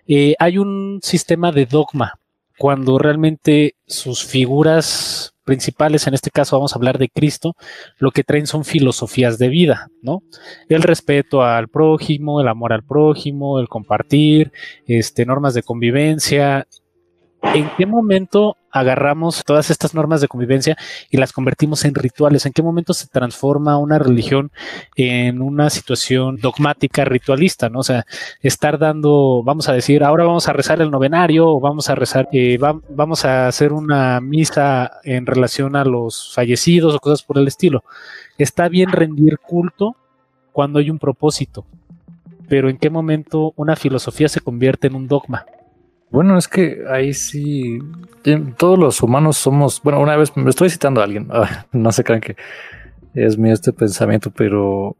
Eh, hay un sistema de dogma cuando realmente sus figuras principales, en este caso vamos a hablar de Cristo, lo que traen son filosofías de vida, ¿no? El respeto al prójimo, el amor al prójimo, el compartir, este, normas de convivencia, ¿En qué momento agarramos todas estas normas de convivencia y las convertimos en rituales? ¿En qué momento se transforma una religión en una situación dogmática, ritualista? ¿no? O sea, estar dando, vamos a decir, ahora vamos a rezar el novenario o vamos a rezar, eh, vamos a hacer una misa en relación a los fallecidos o cosas por el estilo. Está bien rendir culto cuando hay un propósito, pero ¿en qué momento una filosofía se convierte en un dogma? Bueno, es que ahí sí, todos los humanos somos, bueno, una vez me estoy citando a alguien, no se crean que es mi este pensamiento, pero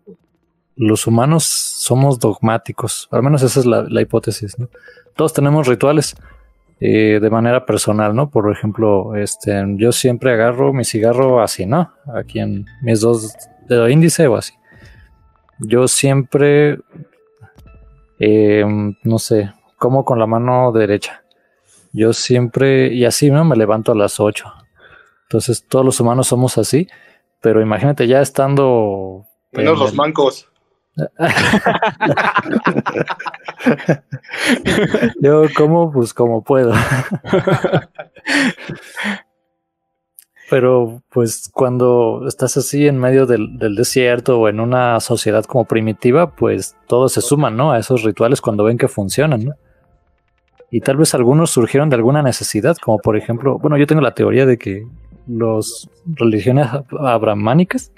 los humanos somos dogmáticos, al menos esa es la, hipótesis, ¿no? Todos tenemos rituales eh, de manera personal, ¿no? Por ejemplo, este, yo siempre agarro mi cigarro así, ¿no? Aquí en mis dos dedos índice o así. Yo siempre, eh, no sé, como con la mano derecha. Yo siempre, y así ¿no? me levanto a las 8. Entonces todos los humanos somos así, pero imagínate ya estando... Menos los mancos. Yo como pues como puedo. Pero pues cuando estás así en medio del, desierto o en una sociedad como primitiva, pues todos se suman, ¿no? A esos rituales cuando ven que funcionan, ¿no? Y tal vez algunos surgieron de alguna necesidad, como por ejemplo, bueno, yo tengo la teoría de que los religiones abramánicas,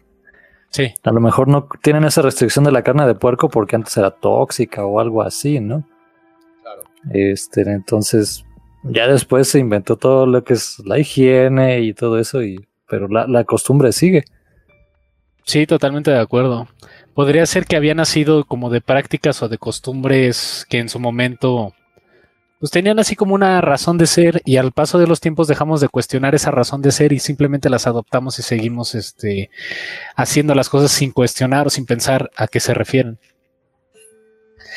sí. a lo mejor no tienen esa restricción de la carne de puerco porque antes era tóxica o algo así, ¿no? Claro. Este, entonces, ya después se inventó todo lo que es la higiene y todo eso, y, pero la, la costumbre sigue. Sí, totalmente de acuerdo. Podría ser que había nacido como de prácticas o de costumbres que en su momento pues tenían así como una razón de ser y al paso de los tiempos dejamos de cuestionar esa razón de ser y simplemente las adoptamos y seguimos este, haciendo las cosas sin cuestionar o sin pensar a qué se refieren.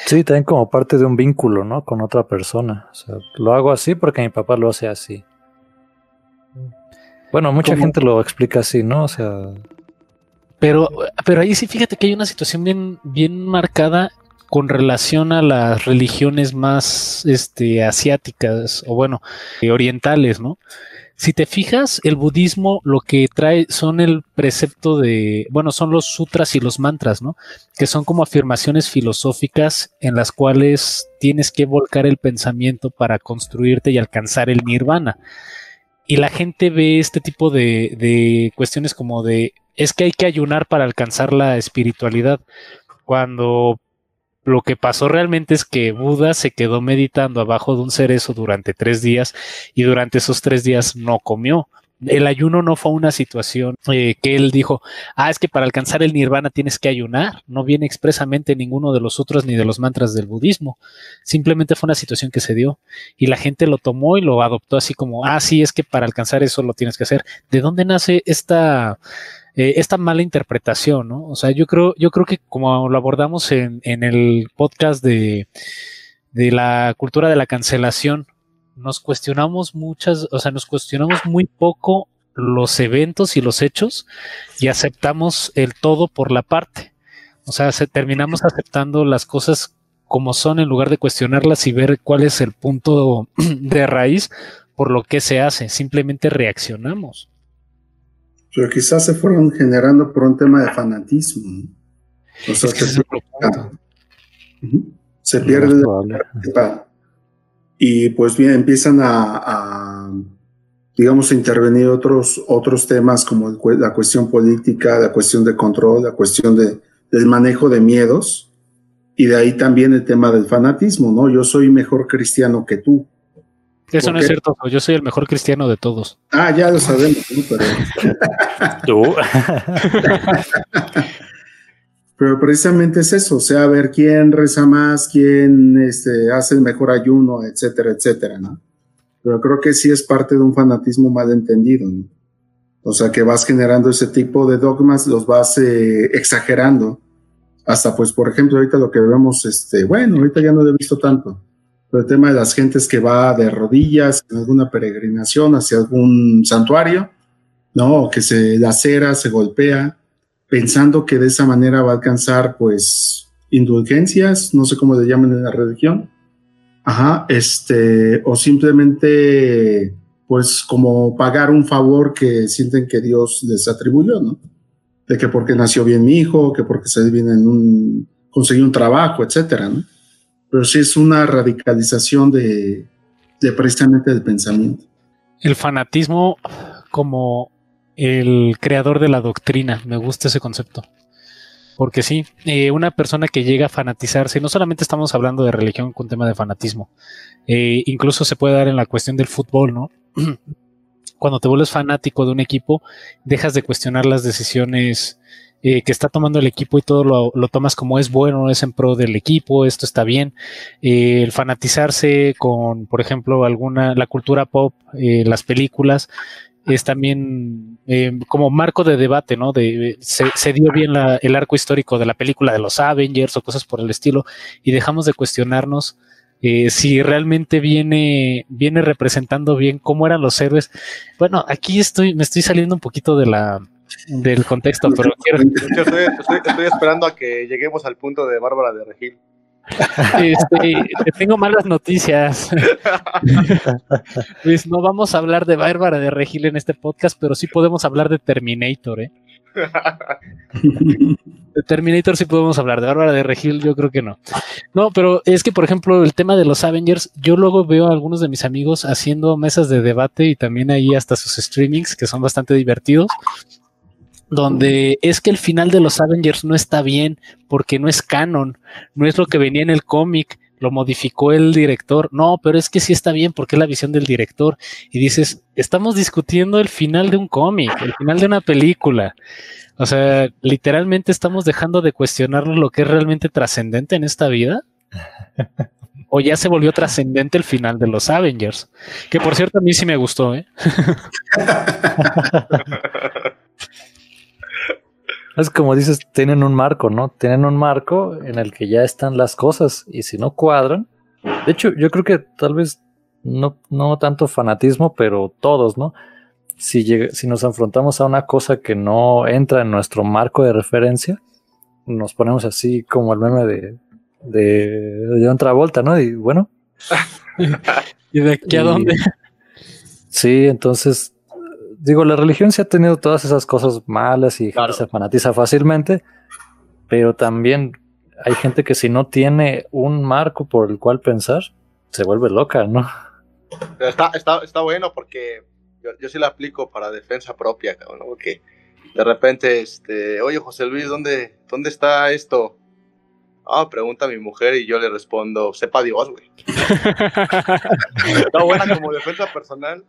Sí, también como parte de un vínculo, ¿no? Con otra persona. O sea, lo hago así porque mi papá lo hace así. Bueno, mucha gente lo explica así, ¿no? O sea... Pero, pero ahí sí fíjate que hay una situación bien, bien marcada con relación a las religiones más este, asiáticas o bueno, eh, orientales, ¿no? Si te fijas, el budismo lo que trae son el precepto de, bueno, son los sutras y los mantras, ¿no? Que son como afirmaciones filosóficas en las cuales tienes que volcar el pensamiento para construirte y alcanzar el nirvana. Y la gente ve este tipo de, de cuestiones como de, es que hay que ayunar para alcanzar la espiritualidad. Cuando lo que pasó realmente es que Buda se quedó meditando abajo de un cerezo durante tres días y durante esos tres días no comió. El ayuno no fue una situación eh, que él dijo, ah, es que para alcanzar el nirvana tienes que ayunar. No viene expresamente ninguno de los otros ni de los mantras del budismo. Simplemente fue una situación que se dio y la gente lo tomó y lo adoptó así como, ah, sí, es que para alcanzar eso lo tienes que hacer. ¿De dónde nace esta eh, esta mala interpretación, ¿no? O sea, yo creo, yo creo que como lo abordamos en, el podcast de, de la cultura de la cancelación, nos cuestionamos muchas, o sea, nos cuestionamos muy poco los eventos y los hechos y aceptamos el todo por la parte. O sea, terminamos aceptando las cosas como son en lugar de cuestionarlas y ver cuál es el punto de raíz por lo que se hace. Simplemente reaccionamos. Pero quizás se fueron generando por un tema de fanatismo. O sea, que se, se, pierde la y pues bien empiezan a, digamos a intervenir otros otros temas como la cuestión política, la cuestión de control, la cuestión de, del manejo de miedos y de ahí también el tema del fanatismo, ¿no? Yo soy mejor cristiano que tú. Eso no es cierto, yo soy el mejor cristiano de todos. Ah, ya lo sabemos, pero... ¿Tú? pero precisamente es eso, o sea, ver quién reza más, quién este, hace el mejor ayuno, etcétera, etcétera, ¿no? Pero creo que sí es parte de un fanatismo mal entendido, ¿no? O sea, que vas generando ese tipo de dogmas, los vas eh, exagerando. Hasta, pues, por ejemplo, ahorita lo que vemos, este, bueno, ahorita ya no lo he visto tanto, pero el tema de las gentes que va de rodillas en alguna peregrinación hacia algún santuario, ¿no? que se lacera, se golpea, pensando que de esa manera va a alcanzar, pues, indulgencias, no sé cómo le llaman en la religión. Ajá, este, o simplemente, pues, como pagar un favor que sienten que Dios les atribuyó, ¿no? De que porque nació bien mi hijo, que porque se viene en un, conseguí un trabajo, etcétera, ¿no? Pero sí es una radicalización de, precisamente del pensamiento. El fanatismo como el creador de la doctrina, me gusta ese concepto. Porque sí, eh, una persona que llega a fanatizarse, no solamente estamos hablando de religión con tema de fanatismo, eh, incluso se puede dar en la cuestión del fútbol, ¿no? Cuando te vuelves fanático de un equipo, dejas de cuestionar las decisiones eh, que está tomando el equipo y todo lo, tomas como es bueno, es en pro del equipo, esto está bien. Eh, el fanatizarse con, por ejemplo, alguna, la cultura pop, eh, las películas, es también como marco de debate, ¿no? Se, dio bien el arco histórico de la película de los Avengers o cosas por el estilo y dejamos de cuestionarnos si realmente viene, viene representando bien cómo eran los héroes. Bueno, aquí estoy, me estoy saliendo un poquito de la, del contexto, pero quiero... estoy, esperando a que lleguemos al punto de Bárbara de Regil. Este, te tengo malas noticias. Luis, no vamos a hablar de Bárbara de Regil en este podcast, pero sí podemos hablar de Terminator, ¿eh? De Terminator sí podemos hablar, de Bárbara de Regil yo creo que no. No, pero es que, por ejemplo, el tema de los Avengers, yo luego veo a algunos de mis amigos haciendo mesas de debate y también ahí hasta sus streamings, que son bastante divertidos donde es que el final de los Avengers no está bien porque no es canon, no es lo que venía en el cómic, lo modificó el director. No, pero es que sí está bien porque es la visión del director. Y dices, estamos discutiendo el final de un cómic, el final de una película. O sea, literalmente estamos dejando de cuestionarnos lo que es realmente trascendente en esta vida. o ya se volvió trascendente el final de los Avengers. Que por cierto, a mí sí me gustó, ¿eh? Es como dices, tienen un marco, ¿no? Tienen un marco en el que ya están las cosas y si no cuadran, de hecho yo creo que tal vez no, no tanto fanatismo, pero todos, ¿no? Si, si nos enfrentamos a una cosa que no entra en nuestro marco de referencia, nos ponemos así como el meme de, de, de otra vuelta, ¿no? Y bueno. ¿Y de aquí a dónde? Sí, entonces digo, la religión sí ha tenido todas esas cosas malas y se fanatiza fácilmente, pero también hay gente que si no tiene un marco por el cual pensar, se vuelve loca, ¿no? está, está, está bueno porque yo, yo, sí la aplico para defensa propia, ¿no? Porque de repente, este, oye José Luis, ¿dónde, dónde está esto? Ah, pregunta a mi mujer y yo le respondo, sepa Dios, güey. está buena como defensa personal.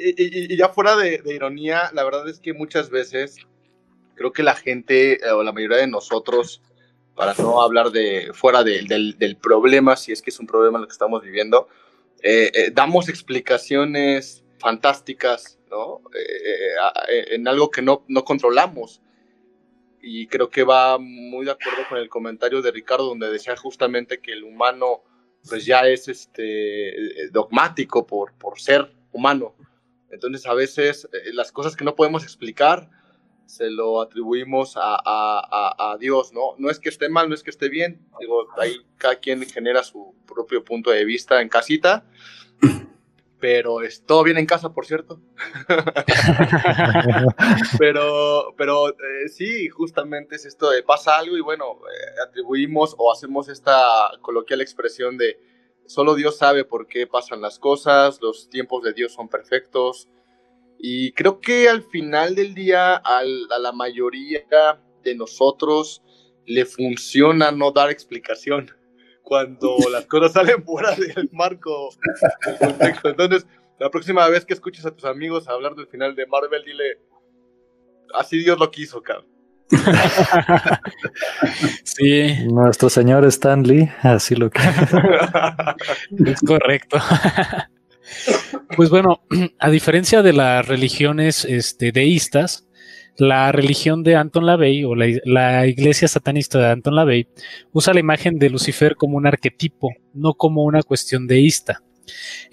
Y, ya fuera de, ironía, la verdad es que muchas veces creo que la gente eh, o la mayoría de nosotros, para no hablar de fuera del, problema, si es que es un problema lo que estamos viviendo, eh, eh, damos explicaciones fantásticas ¿no? en algo que no, no controlamos. Y creo que va muy de acuerdo con el comentario de Ricardo, donde decía justamente que el humano pues ya es este, dogmático por, por ser humano. Entonces a veces eh, las cosas que no podemos explicar se lo atribuimos a, Dios, ¿no? No es que esté mal, no es que esté bien, digo, ahí cada quien genera su propio punto de vista en casita, pero es todo bien en casa, por cierto. pero pero eh, sí, justamente es esto de pasa algo y bueno, eh, atribuimos o hacemos esta coloquial expresión de solo Dios sabe por qué pasan las cosas, los tiempos de Dios son perfectos. Y creo que al final del día a la mayoría de nosotros le funciona no dar explicación cuando las cosas salen fuera del marco del contexto. Entonces, la próxima vez que escuches a tus amigos hablar del final de Marvel, dile, así Dios lo quiso, cabrón. sí. Nuestro señor Stanley, así lo quiso. es correcto. pues bueno, a diferencia de las religiones este, deístas, la religión de Anton LaVey o la, iglesia satanista de Anton LaVey usa la imagen de Lucifer como un arquetipo, no como una cuestión deísta.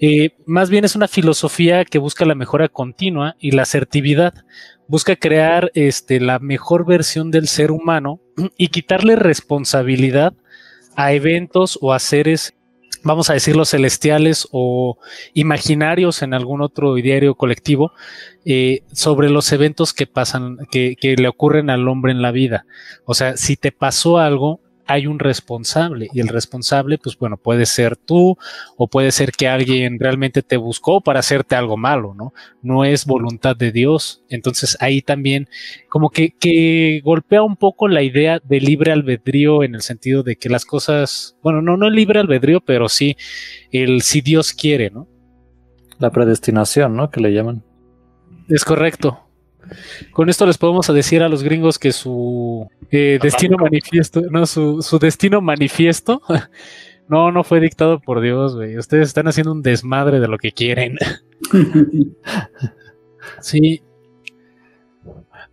Eh, más bien es una filosofía que busca la mejora continua y la asertividad. Busca crear este, la mejor versión del ser humano y quitarle responsabilidad a eventos o a seres vamos a decirlo, celestiales o imaginarios en algún otro diario colectivo eh, sobre los eventos que pasan, que, que le ocurren al hombre en la vida. O sea, si te pasó algo, hay un responsable y el responsable, pues bueno, puede ser tú o puede ser que alguien realmente te buscó para hacerte algo malo, ¿no? No es voluntad de Dios. Entonces ahí también como que, que golpea un poco la idea de libre albedrío en el sentido de que las cosas, bueno, no, no el libre albedrío, pero sí el si Dios quiere, ¿no? La predestinación, ¿no? Que le llaman. Es correcto. Con esto les podemos decir a los gringos que su eh, destino manifiesto, no, su, su destino manifiesto, no, no fue dictado por Dios, güey. Ustedes están haciendo un desmadre de lo que quieren. sí.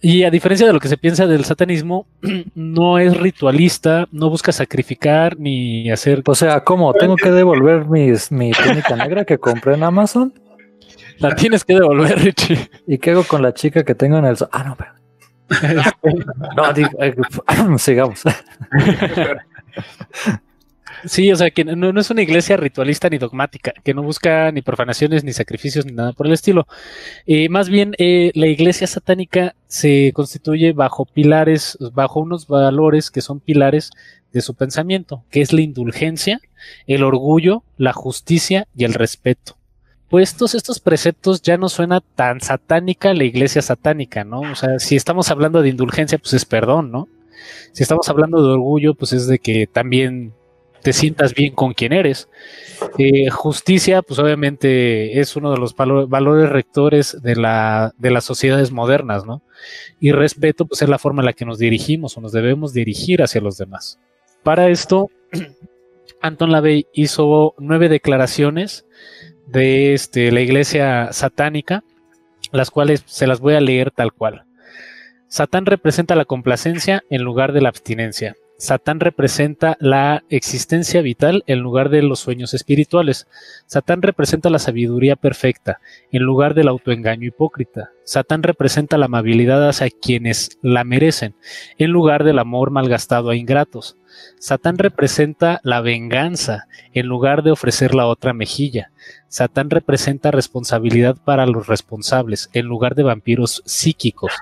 Y a diferencia de lo que se piensa del satanismo, no es ritualista, no busca sacrificar ni hacer. O sea, ¿cómo? ¿Tengo que devolver mis, mi túnica negra que compré en Amazon? La tienes que devolver, Richie. ¿Y qué hago con la chica que tengo en el... Ah, no, pero... no, digo, eh, sigamos. Sí, o sea, que no, es una iglesia ritualista ni dogmática, que no busca ni profanaciones, ni sacrificios, ni nada por el estilo. Eh, más bien, eh, la iglesia satánica se constituye bajo pilares, bajo unos valores que son pilares de su pensamiento, que es la indulgencia, el orgullo, la justicia y el respeto puestos estos preceptos ya no suena tan satánica la iglesia satánica, ¿no? O sea, si estamos hablando de indulgencia, pues es perdón, ¿no? Si estamos hablando de orgullo, pues es de que también te sientas bien con quien eres. Eh, justicia, pues obviamente es uno de los valores rectores de, la, de las sociedades modernas, ¿no? Y respeto, pues es la forma en la que nos dirigimos o nos debemos dirigir hacia los demás. Para esto, Anton LaVey hizo nueve declaraciones de este, la iglesia satánica, las cuales se las voy a leer tal cual. Satán representa la complacencia en lugar de la abstinencia. Satán representa la existencia vital en lugar de los sueños espirituales. Satán representa la sabiduría perfecta en lugar del autoengaño hipócrita. Satán representa la amabilidad hacia quienes la merecen en lugar del amor malgastado a ingratos. Satán representa la venganza en lugar de ofrecer la otra mejilla. Satán representa responsabilidad para los responsables en lugar de vampiros psíquicos.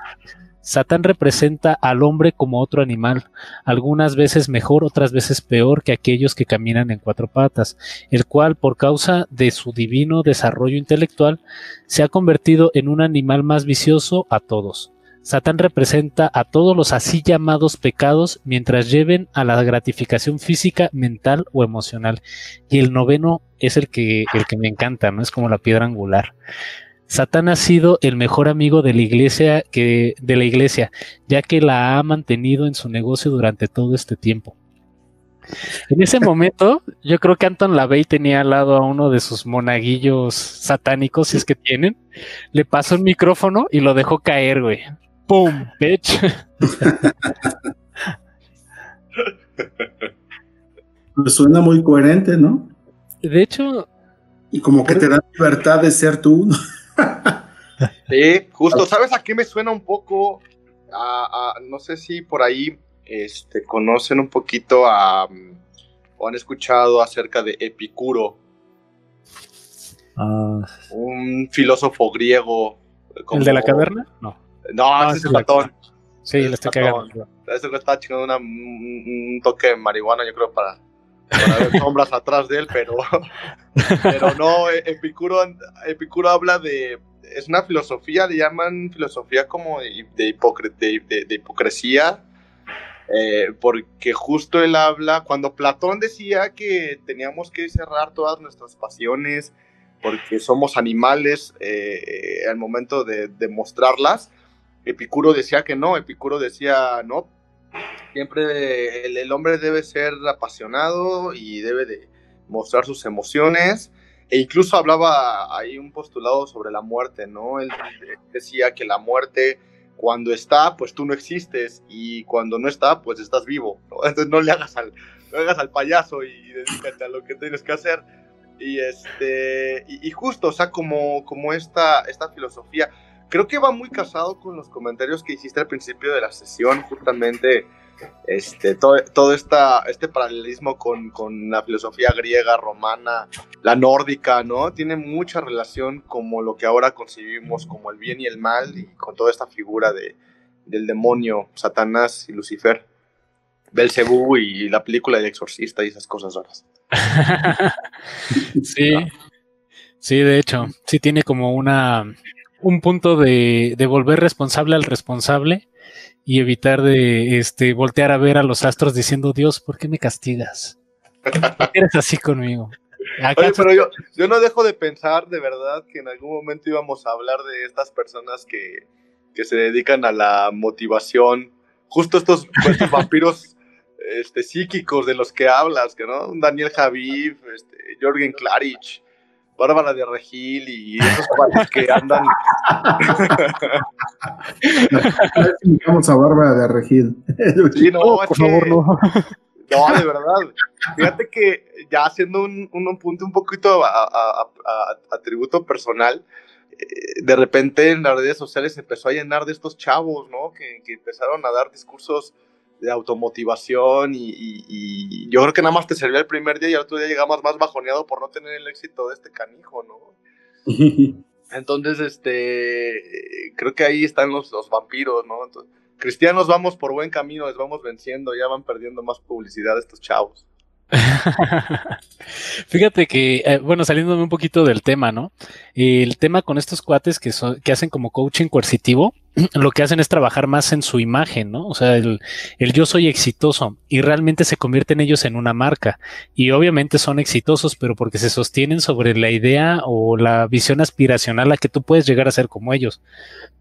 Satán representa al hombre como otro animal, algunas veces mejor, otras veces peor que aquellos que caminan en cuatro patas, el cual, por causa de su divino desarrollo intelectual, se ha convertido en un animal más vicioso a todos. Satán representa a todos los así llamados pecados mientras lleven a la gratificación física, mental o emocional. Y el noveno es el que, el que me encanta, ¿no? Es como la piedra angular. Satán ha sido el mejor amigo de la iglesia que, de la iglesia, ya que la ha mantenido en su negocio durante todo este tiempo. En ese momento, yo creo que Anton LaVey tenía al lado a uno de sus monaguillos satánicos, si es que tienen. Le pasó el micrófono y lo dejó caer, güey. ¡Pum! Bitch. Pues suena muy coherente, ¿no? De hecho. Y como que te da libertad de ser tú. Sí, justo, ¿sabes a qué me suena un poco? A, a- no sé si por ahí este, conocen un poquito a, o han escuchado acerca de Epicuro, Ah, un filósofo griego. como- ¿El de la caverna? No. No, Ah, ese es sí, Platón. Sí, le estoy cagando. Ese güey está chingando una- un, un toque de marihuana, yo creo, para, para ver sombras atrás de él, pero, pero no, E- Epicuro, Epicuro habla de, es una filosofía, le llaman filosofía como de, de, hipocre- de- de- de hipocresía, eh, porque justo él habla, cuando Platón decía que teníamos que cerrar todas nuestras pasiones, porque somos animales eh, al momento de demostrarlas, Epicuro decía que no, Epicuro decía, no, siempre el, hombre debe ser apasionado y debe de mostrar sus emociones, e incluso hablaba ahí un postulado sobre la muerte, ¿no? Él decía que la muerte, cuando está, pues tú no existes, y cuando no está, pues estás vivo. Entonces no le hagas al, no hagas al payaso y dedícate a lo que tienes que hacer. Y, este, y justo, o sea, como, como esta, esta filosofía, creo que va muy casado con los comentarios que hiciste al principio de la sesión, justamente este, todo, todo esta, este paralelismo con, con la filosofía griega, romana, la nórdica, ¿no? Tiene mucha relación como lo que ahora concibimos como el bien y el mal y con toda esta figura de, del demonio, Satanás y Lucifer, Belcebú y la película del exorcista y esas cosas raras. Sí, sí, de hecho, sí tiene como una un punto de, de volver responsable al responsable y evitar de este voltear a ver a los astros diciendo Dios, ¿por qué me castigas? ¿Por qué eres así conmigo? Oye, pero yo, yo no dejo de pensar de verdad que en algún momento íbamos a hablar de estas personas que, que se dedican a la motivación, justo estos, estos vampiros este, psíquicos de los que hablas, que no, Daniel Javid, este, Jorgen Klarich, Bárbara de Regil y esos cuates que andan. Vamos a Bárbara de Regil. Sí, no, por favor, no. No, de verdad. Fíjate que ya haciendo un, un, un punto un poquito a, a- a- a- a tributo personal, eh, de repente en las redes sociales se empezó a llenar de estos chavos, ¿no? Que, que empezaron a dar discursos de automotivación y, y- y yo creo que nada más te servía el primer día y al otro día llegamos más bajoneado por no tener el éxito de este canijo, ¿no? Entonces, este, creo que ahí están los, los vampiros, ¿no? Entonces, cristianos vamos por buen camino, les vamos venciendo, ya van perdiendo más publicidad estos chavos. Fíjate que, eh, bueno, saliéndome un poquito del tema, ¿no? El tema con estos cuates que, son, que hacen como coaching coercitivo, lo que hacen es trabajar más en su imagen, ¿no? O sea, el, el yo soy exitoso y realmente se convierten ellos en una marca. Y obviamente son exitosos, pero porque se sostienen sobre la idea o la visión aspiracional a que tú puedes llegar a ser como ellos.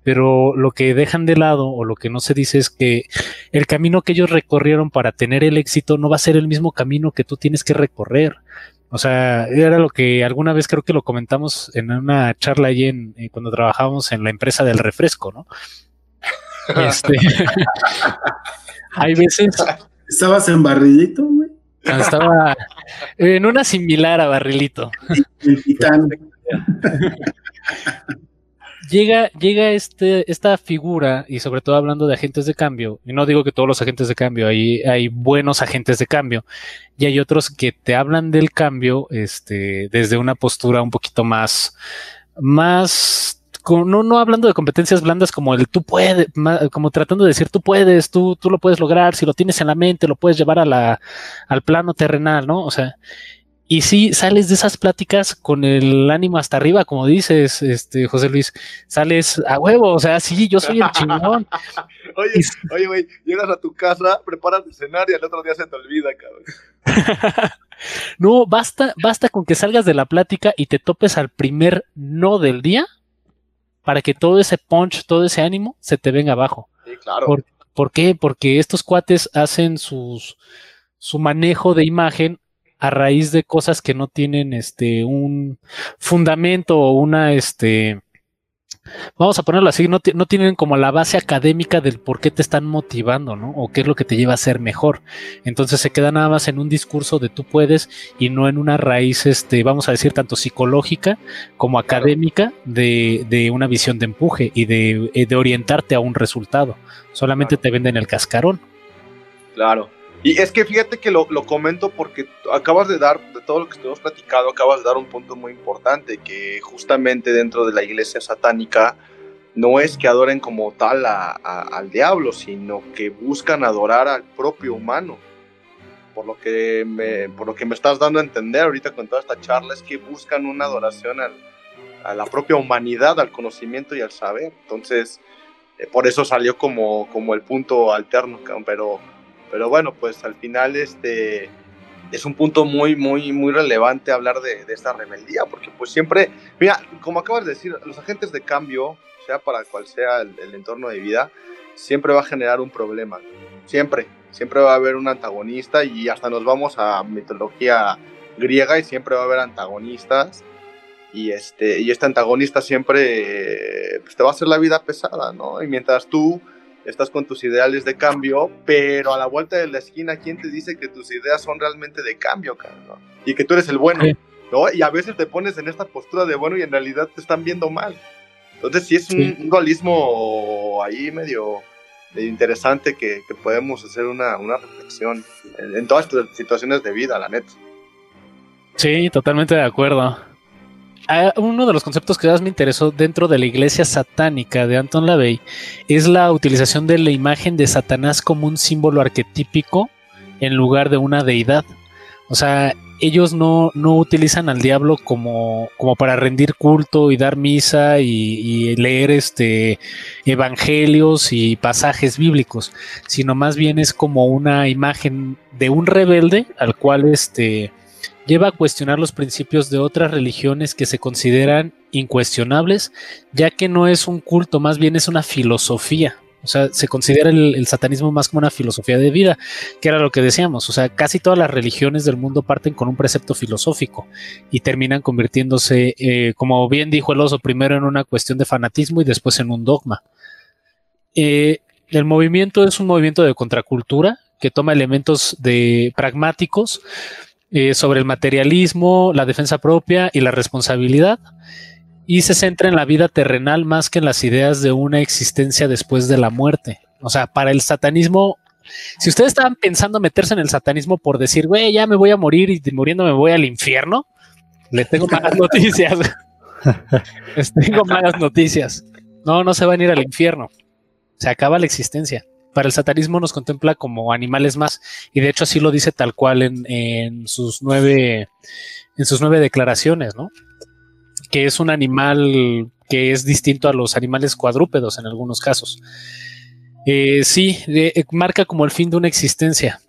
Pero lo que dejan de lado o lo que no se dice es que el camino que ellos recorrieron para tener el éxito no va a ser el mismo camino que tú tienes que recorrer. O sea, era lo que alguna vez creo que lo comentamos en una charla ahí en, eh, cuando trabajábamos en la empresa del refresco, ¿no? Este, hay veces ¿Estabas en barrilito, güey? estaba en una similar a Barrilito. El titán. llega, llega este, esta figura, y sobre todo hablando de agentes de cambio, y no digo que todos los agentes de cambio, hay, hay buenos agentes de cambio, y hay otros que te hablan del cambio este, desde una postura un poquito más, más, no, no hablando de competencias blandas como el tú puedes, como tratando de decir tú puedes, tú, tú lo puedes lograr, si lo tienes en la mente, lo puedes llevar a la, al plano terrenal, ¿no? O sea, y sí, sales de esas pláticas con el ánimo hasta arriba, como dices, este José Luis, sales a huevo, o sea, sí, yo soy el chingón. Oye, Y- oye, güey, llegas a tu casa, preparas de cenar y al otro día se te olvida, cabrón. No, basta, basta con que salgas de la plática y te topes al primer no del día para que todo ese punch, todo ese ánimo se te venga abajo. Sí, claro. Por- ¿Por qué? Porque estos cuates hacen sus, su manejo de imagen a raíz de cosas que no tienen este un fundamento o una este vamos a ponerlo así, no, no, tienen como la base académica del por qué te están motivando, ¿no? O qué es lo que te lleva a ser mejor. Entonces se queda nada más en un discurso de tú puedes y no en una raíz, este, vamos a decir, tanto psicológica como académica de, de una visión de empuje y de, eh, de, orientarte a un resultado. Solamente te venden el cascarón. Claro. Y es que fíjate que lo, lo, comento porque acabas de dar, de todo lo que estuvimos platicado, acabas de dar un punto muy importante, que justamente dentro de la iglesia satánica no es que adoren como tal a, a, al diablo, sino que buscan adorar al propio humano. Por lo, que me, por lo que me estás dando a entender ahorita con toda esta charla, es que buscan una adoración al, a la propia humanidad, al conocimiento y al saber. Entonces, eh, por eso salió como, como el punto alterno, pero pero bueno, pues al final este es un punto muy, muy, muy relevante hablar de, de, esta rebeldía, porque pues siempre, mira, como acabas de decir, los agentes de cambio, sea para cual sea el, el, entorno de vida, siempre va a generar un problema, siempre, siempre va a haber un antagonista y hasta nos vamos a mitología griega y siempre va a haber antagonistas y este, y este antagonista siempre pues, te va a hacer la vida pesada, ¿no? Y mientras tú estás con tus ideales de cambio, pero a la vuelta de la esquina, ¿quién te dice que tus ideas son realmente de cambio, ¿no? Y que tú eres el bueno. ¿no? Y a veces te pones en esta postura de bueno y en realidad te están viendo mal. Entonces sí es un, sí. un dualismo ahí medio, medio interesante que, que, podemos hacer una, una reflexión en, en todas estas situaciones de vida, la neta. Sí, totalmente de acuerdo uno de los conceptos que más me interesó dentro de la iglesia satánica de Anton LaVey es la utilización de la imagen de Satanás como un símbolo arquetípico en lugar de una deidad. O sea, ellos no, no utilizan al diablo como, como, para rendir culto y dar misa y, y, leer este evangelios y pasajes bíblicos, sino más bien es como una imagen de un rebelde al cual este lleva a cuestionar los principios de otras religiones que se consideran incuestionables, ya que no es un culto, más bien es una filosofía. O sea, se considera el, satanismo más como una filosofía de vida, que era lo que decíamos. O sea, casi todas las religiones del mundo parten con un precepto filosófico y terminan convirtiéndose, eh, como bien dijo el oso, primero en una cuestión de fanatismo y después en un dogma. Eh, el movimiento es un movimiento de contracultura que toma elementos de pragmáticos eh, sobre el materialismo, la defensa propia y la responsabilidad, y se centra en la vida terrenal más que en las ideas de una existencia después de la muerte. O sea, para el satanismo, si ustedes estaban pensando meterse en el satanismo por decir, güey, ya me voy a morir y muriendo me voy al infierno, le tengo malas noticias. Les tengo malas noticias. No, no se van a ir al infierno. Se acaba la existencia para el satanismo nos contempla como animales más, y de hecho así lo dice tal cual en, sus nueve, en sus nueve declaraciones, ¿no? Que es un animal que es distinto a los animales cuadrúpedos en algunos casos. Eh, sí, eh, marca como el fin de una existencia.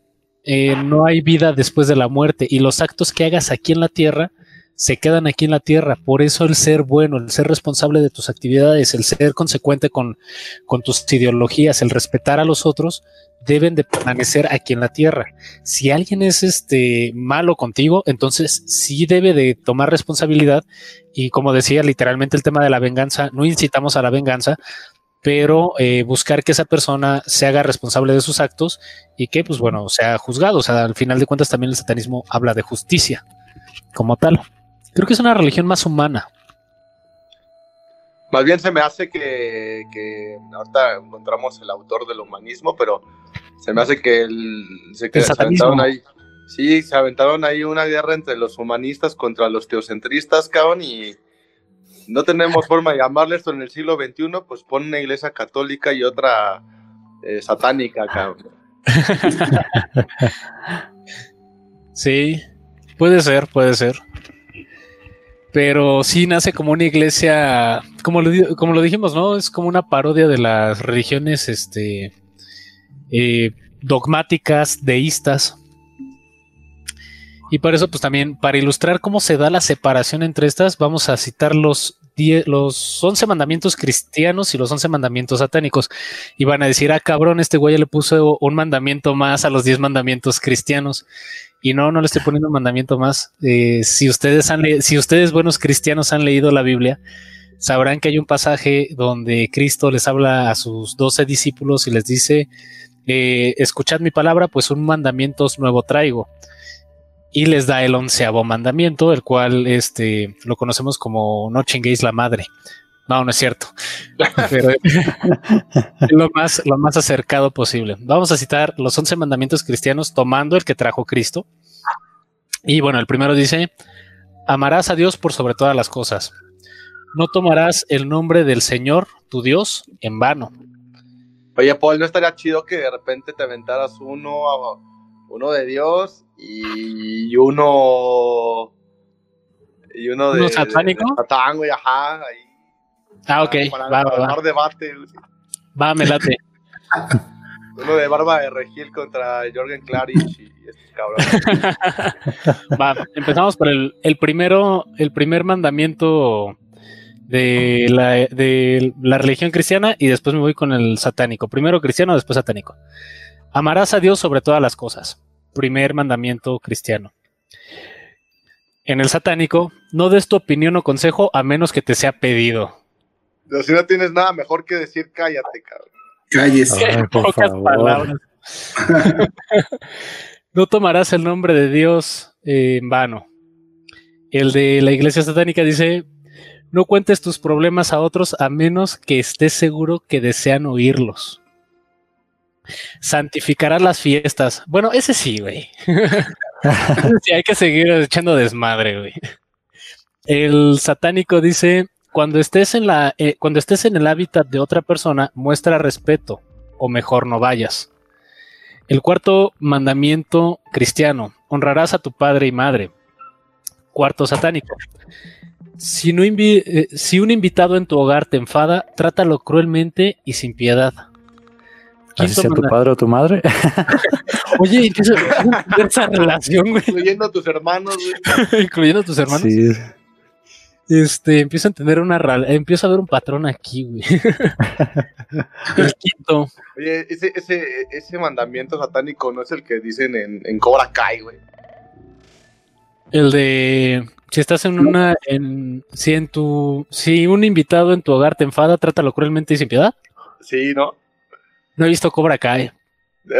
Eh, no hay vida después de la muerte y los actos que hagas aquí en la tierra se quedan aquí en la tierra. Por eso el ser bueno, el ser responsable de tus actividades, el ser consecuente con, tus ideologías, el respetar a los otros, deben de permanecer aquí en la tierra. Si alguien es este malo contigo, entonces sí debe de tomar responsabilidad y como decía literalmente el tema de la venganza, no incitamos a la venganza, pero eh, buscar que esa persona se haga responsable de sus actos y que pues bueno, sea juzgado. O sea, al final de cuentas también el satanismo habla de justicia como tal. Creo que es una religión más humana. Más bien se me hace que, que ahorita encontramos el autor del humanismo, pero se me hace que, el, se, que el se aventaron ahí. Sí, se aventaron ahí una guerra entre los humanistas contra los teocentristas, cabrón, y no tenemos forma de llamarle esto en el siglo XXI, pues pon una iglesia católica y otra eh, satánica, cabrón. sí, puede ser, puede ser pero sí nace como una iglesia, como lo, como lo dijimos, ¿no? Es como una parodia de las religiones este, eh, dogmáticas, deístas. Y por eso, pues también, para ilustrar cómo se da la separación entre estas, vamos a citar los, diez, los 11 mandamientos cristianos y los 11 mandamientos satánicos. Y van a decir, ah, cabrón, este güey le puso un mandamiento más a los 10 mandamientos cristianos. Y no, no le estoy poniendo un mandamiento más. Eh, si ustedes han si ustedes buenos cristianos han leído la Biblia, sabrán que hay un pasaje donde Cristo les habla a sus doce discípulos y les dice, eh, escuchad mi palabra, pues un mandamiento nuevo traigo. Y les da el onceavo mandamiento, el cual este, lo conocemos como no chinguéis la madre. No, no es cierto. Pero lo más, lo más acercado posible. Vamos a citar los once mandamientos cristianos tomando el que trajo Cristo. Y bueno, el primero dice, amarás a Dios por sobre todas las cosas. No tomarás el nombre del Señor, tu Dios, en vano. Oye, Paul, ¿no estaría chido que de repente te aventaras uno, uno de Dios y uno... Y uno de... ¿Uno satánico? De Satán, güey, ajá. Ahí, Ah, ok. Para, va, para va, va. debate. Va, me late. Uno de Barba de Regil contra Jorgen Klarich y estos cabrones. Va, empezamos por el, el primero, el primer mandamiento de la, de la religión cristiana y después me voy con el satánico. Primero cristiano, después satánico. Amarás a Dios sobre todas las cosas. Primer mandamiento cristiano. En el satánico, no des tu opinión o consejo a menos que te sea pedido. Pero si no tienes nada mejor que decir, cállate, cabrón. Cállese. Ay, En por pocas favor. palabras. no tomarás el nombre de Dios eh, en vano. El de la iglesia satánica dice, no cuentes tus problemas a otros a menos que estés seguro que desean oírlos. Santificarás las fiestas. Bueno, ese sí, güey. Ese sí, hay que seguir echando desmadre, güey. El satánico dice, cuando estés en la, eh, cuando estés en el hábitat de otra persona, muestra respeto, o mejor no vayas. El cuarto mandamiento cristiano, honrarás a tu padre y madre. Cuarto satánico. Si, no invi- eh, si un invitado en tu hogar te enfada, trátalo cruelmente y sin piedad. Así sea tu padre o tu madre. Oye, ver esa relación, güey, Incluyendo a tus hermanos, güey. incluyendo a tus hermanos. Sí. Este, empiezo a entender una empiezo a ver un patrón aquí, güey. El quinto. Oye, ese, ese, ese mandamiento satánico no es el que dicen en, en Cobra Kai, güey. El de si estás en una, en, si en tu, si un invitado en tu hogar te enfada, trátalo cruelmente y sin piedad. Sí, ¿no? No he visto Cobra Kai.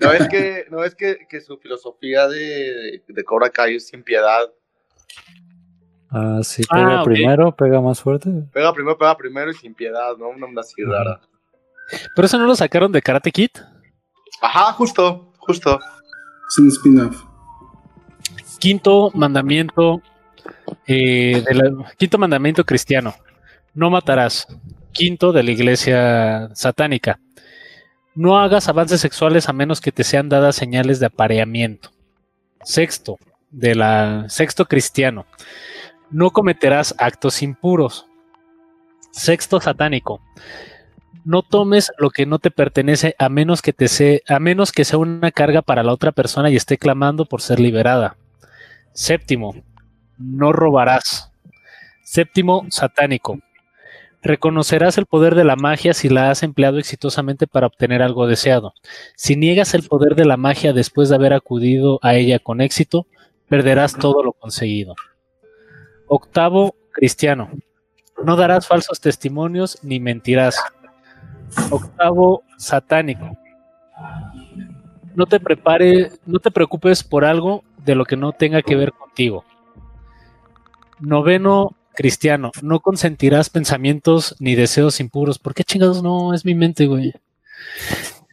No es que, no es que, que su filosofía de, de Cobra Kai es sin piedad. Ah, sí, Ah, pega primero, pega más fuerte. Pega primero, pega primero y sin piedad, ¿no? Una onda así rara. Pero eso no lo sacaron de Karate Kid. Ajá, justo, justo. Es un spin-off. Quinto mandamiento, eh, de la- quinto mandamiento cristiano. No matarás. Quinto de la iglesia satánica. No hagas avances sexuales a menos que te sean dadas señales de apareamiento. Sexto, de la sexto cristiano. No cometerás actos impuros. Sexto satánico. No tomes lo que no te pertenece a menos que te se- a menos que sea una carga para la otra persona y esté clamando por ser liberada. Séptimo, no robarás. Séptimo, satánico. Reconocerás el poder de la magia si la has empleado exitosamente para obtener algo deseado. Si niegas el poder de la magia después de haber acudido a ella con éxito, perderás todo lo conseguido. Octavo, cristiano. No darás falsos testimonios ni mentirás. Octavo, satánico. No te prepare, no te preocupes por algo de lo que no tenga que ver contigo. Noveno, cristiano. No consentirás pensamientos ni deseos impuros. ¿Por qué chingados no es mi mente, güey?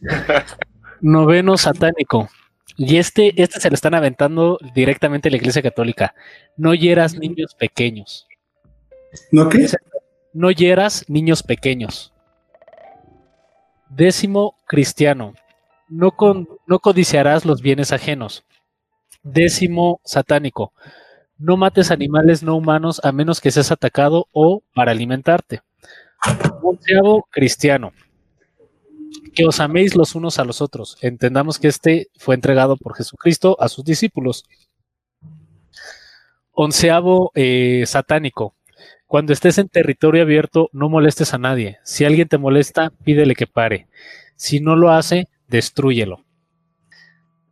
Noveno, satánico. Y este, este se lo están aventando directamente a la Iglesia Católica. No hieras niños pequeños. ¿No qué? No hieras niños pequeños. Décimo, cristiano. No, con, no codiciarás los bienes ajenos. Décimo, satánico. No mates animales no humanos a menos que seas atacado o para alimentarte. Onceavo, cristiano. Que os améis los unos a los otros. Entendamos que este fue entregado por Jesucristo a sus discípulos. Onceavo, eh, satánico. Cuando estés en territorio abierto, no molestes a nadie. Si alguien te molesta, pídele que pare. Si no lo hace, destrúyelo.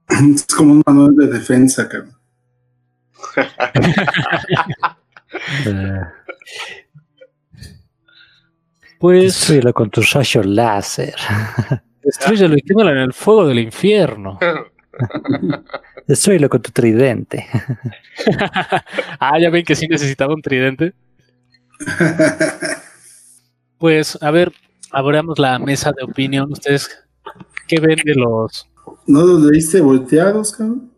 Es como un manual de defensa, cabrón. Pues Destruyelo con tu rayo láser. destruyelo y quémalo en el fuego del infierno. Destruyelo con tu tridente. ah, ya ven que sí necesitaba un tridente. Pues, a ver, abramos la mesa de opinión. ¿Ustedes qué ven de los ¿No los leíste volteados, cabrón?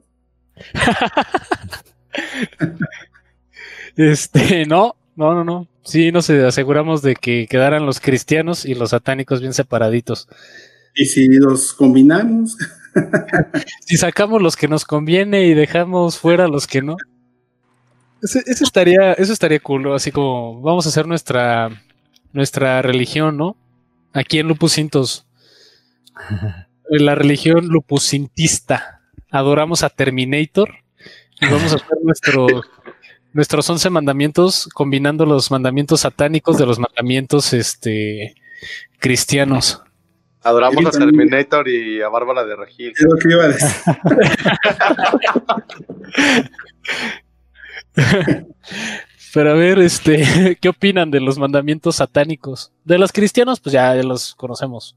Este, no, no, no, no. Sí, nos aseguramos de que quedaran los cristianos y los satánicos bien separaditos. Y si los combinamos, Si sacamos los que nos conviene y dejamos fuera los que no. Ese- Eso estaría, eso estaría cool, ¿no? Así como vamos a hacer nuestra, nuestra religión, ¿no? Aquí en Lupucintos. La religión lupusintista. Adoramos a Terminator y vamos a hacer nuestro, nuestros 11 mandamientos combinando los mandamientos satánicos de los mandamientos este, cristianos. Adoramos Sí, a. Terminator y a Bárbara de Regil. es lo que iba a decir. Pero a ver, este, ¿qué opinan de los mandamientos satánicos? De los cristianos, pues ya, ya los conocemos.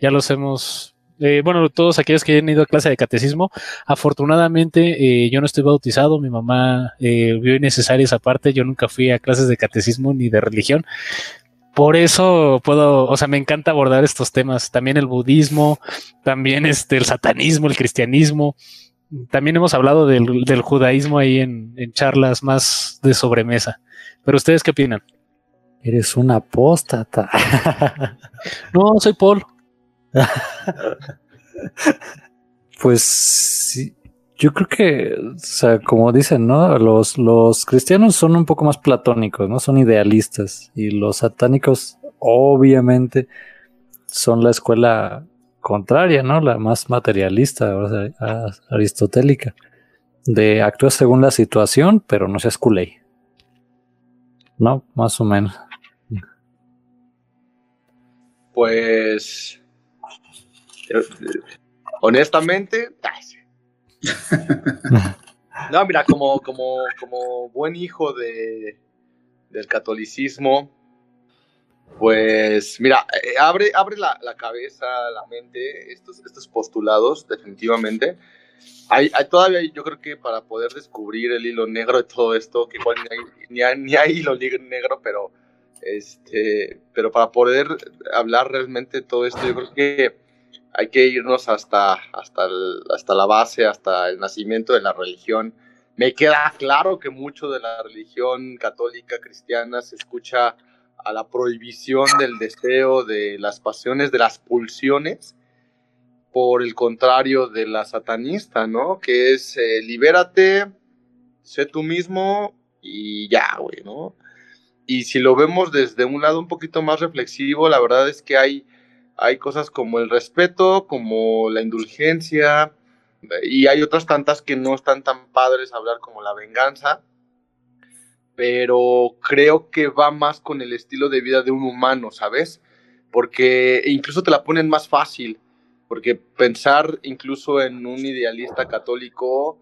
Ya los hemos. Eh, bueno, todos aquellos que hayan ido a clase de catecismo, afortunadamente eh, yo no estoy bautizado, mi mamá eh, vio innecesaria esa parte, yo nunca fui a clases de catecismo ni de religión. Por eso puedo, o sea, me encanta abordar estos temas, también el budismo, también este, el satanismo, el cristianismo, también hemos hablado del, del judaísmo ahí en, en charlas más de sobremesa. Pero ustedes qué opinan? Eres un apóstata. No, soy Paul. Pues sí, yo creo que, o sea, como dicen, ¿no? Los, los cristianos son un poco más platónicos, ¿no? Son idealistas. Y los satánicos, obviamente, son la escuela contraria, ¿no? La más materialista, aristotélica. De actúa según la situación, pero no seas culé. ¿No? Más o menos. Pues. Honestamente. ay, sí. No, mira, como, como, como buen hijo de, del catolicismo, pues mira, eh, abre, abre la, la cabeza, la mente, estos, estos postulados, definitivamente. Hay, hay todavía, yo creo que para poder descubrir el hilo negro de todo esto, que igual ni hay, ni hay, ni hay hilo negro, pero, este, pero para poder hablar realmente de todo esto, yo creo que hay que irnos hasta, hasta, hasta la base, hasta el nacimiento de la religión. Me queda claro que mucho de la religión católica cristiana se escucha a la prohibición del deseo, de las pasiones, de las pulsiones, por el contrario de la satanista, ¿no? Que es eh, libérate, sé tú mismo y ya, güey, ¿no? Y si lo vemos desde un lado un poquito más reflexivo, la verdad es que hay, hay cosas como el respeto, como la indulgencia, y hay otras tantas que no están tan padres hablar como la venganza, pero creo que va más con el estilo de vida de un humano, ¿sabes? Porque incluso te la ponen más fácil, porque pensar incluso en un idealista católico,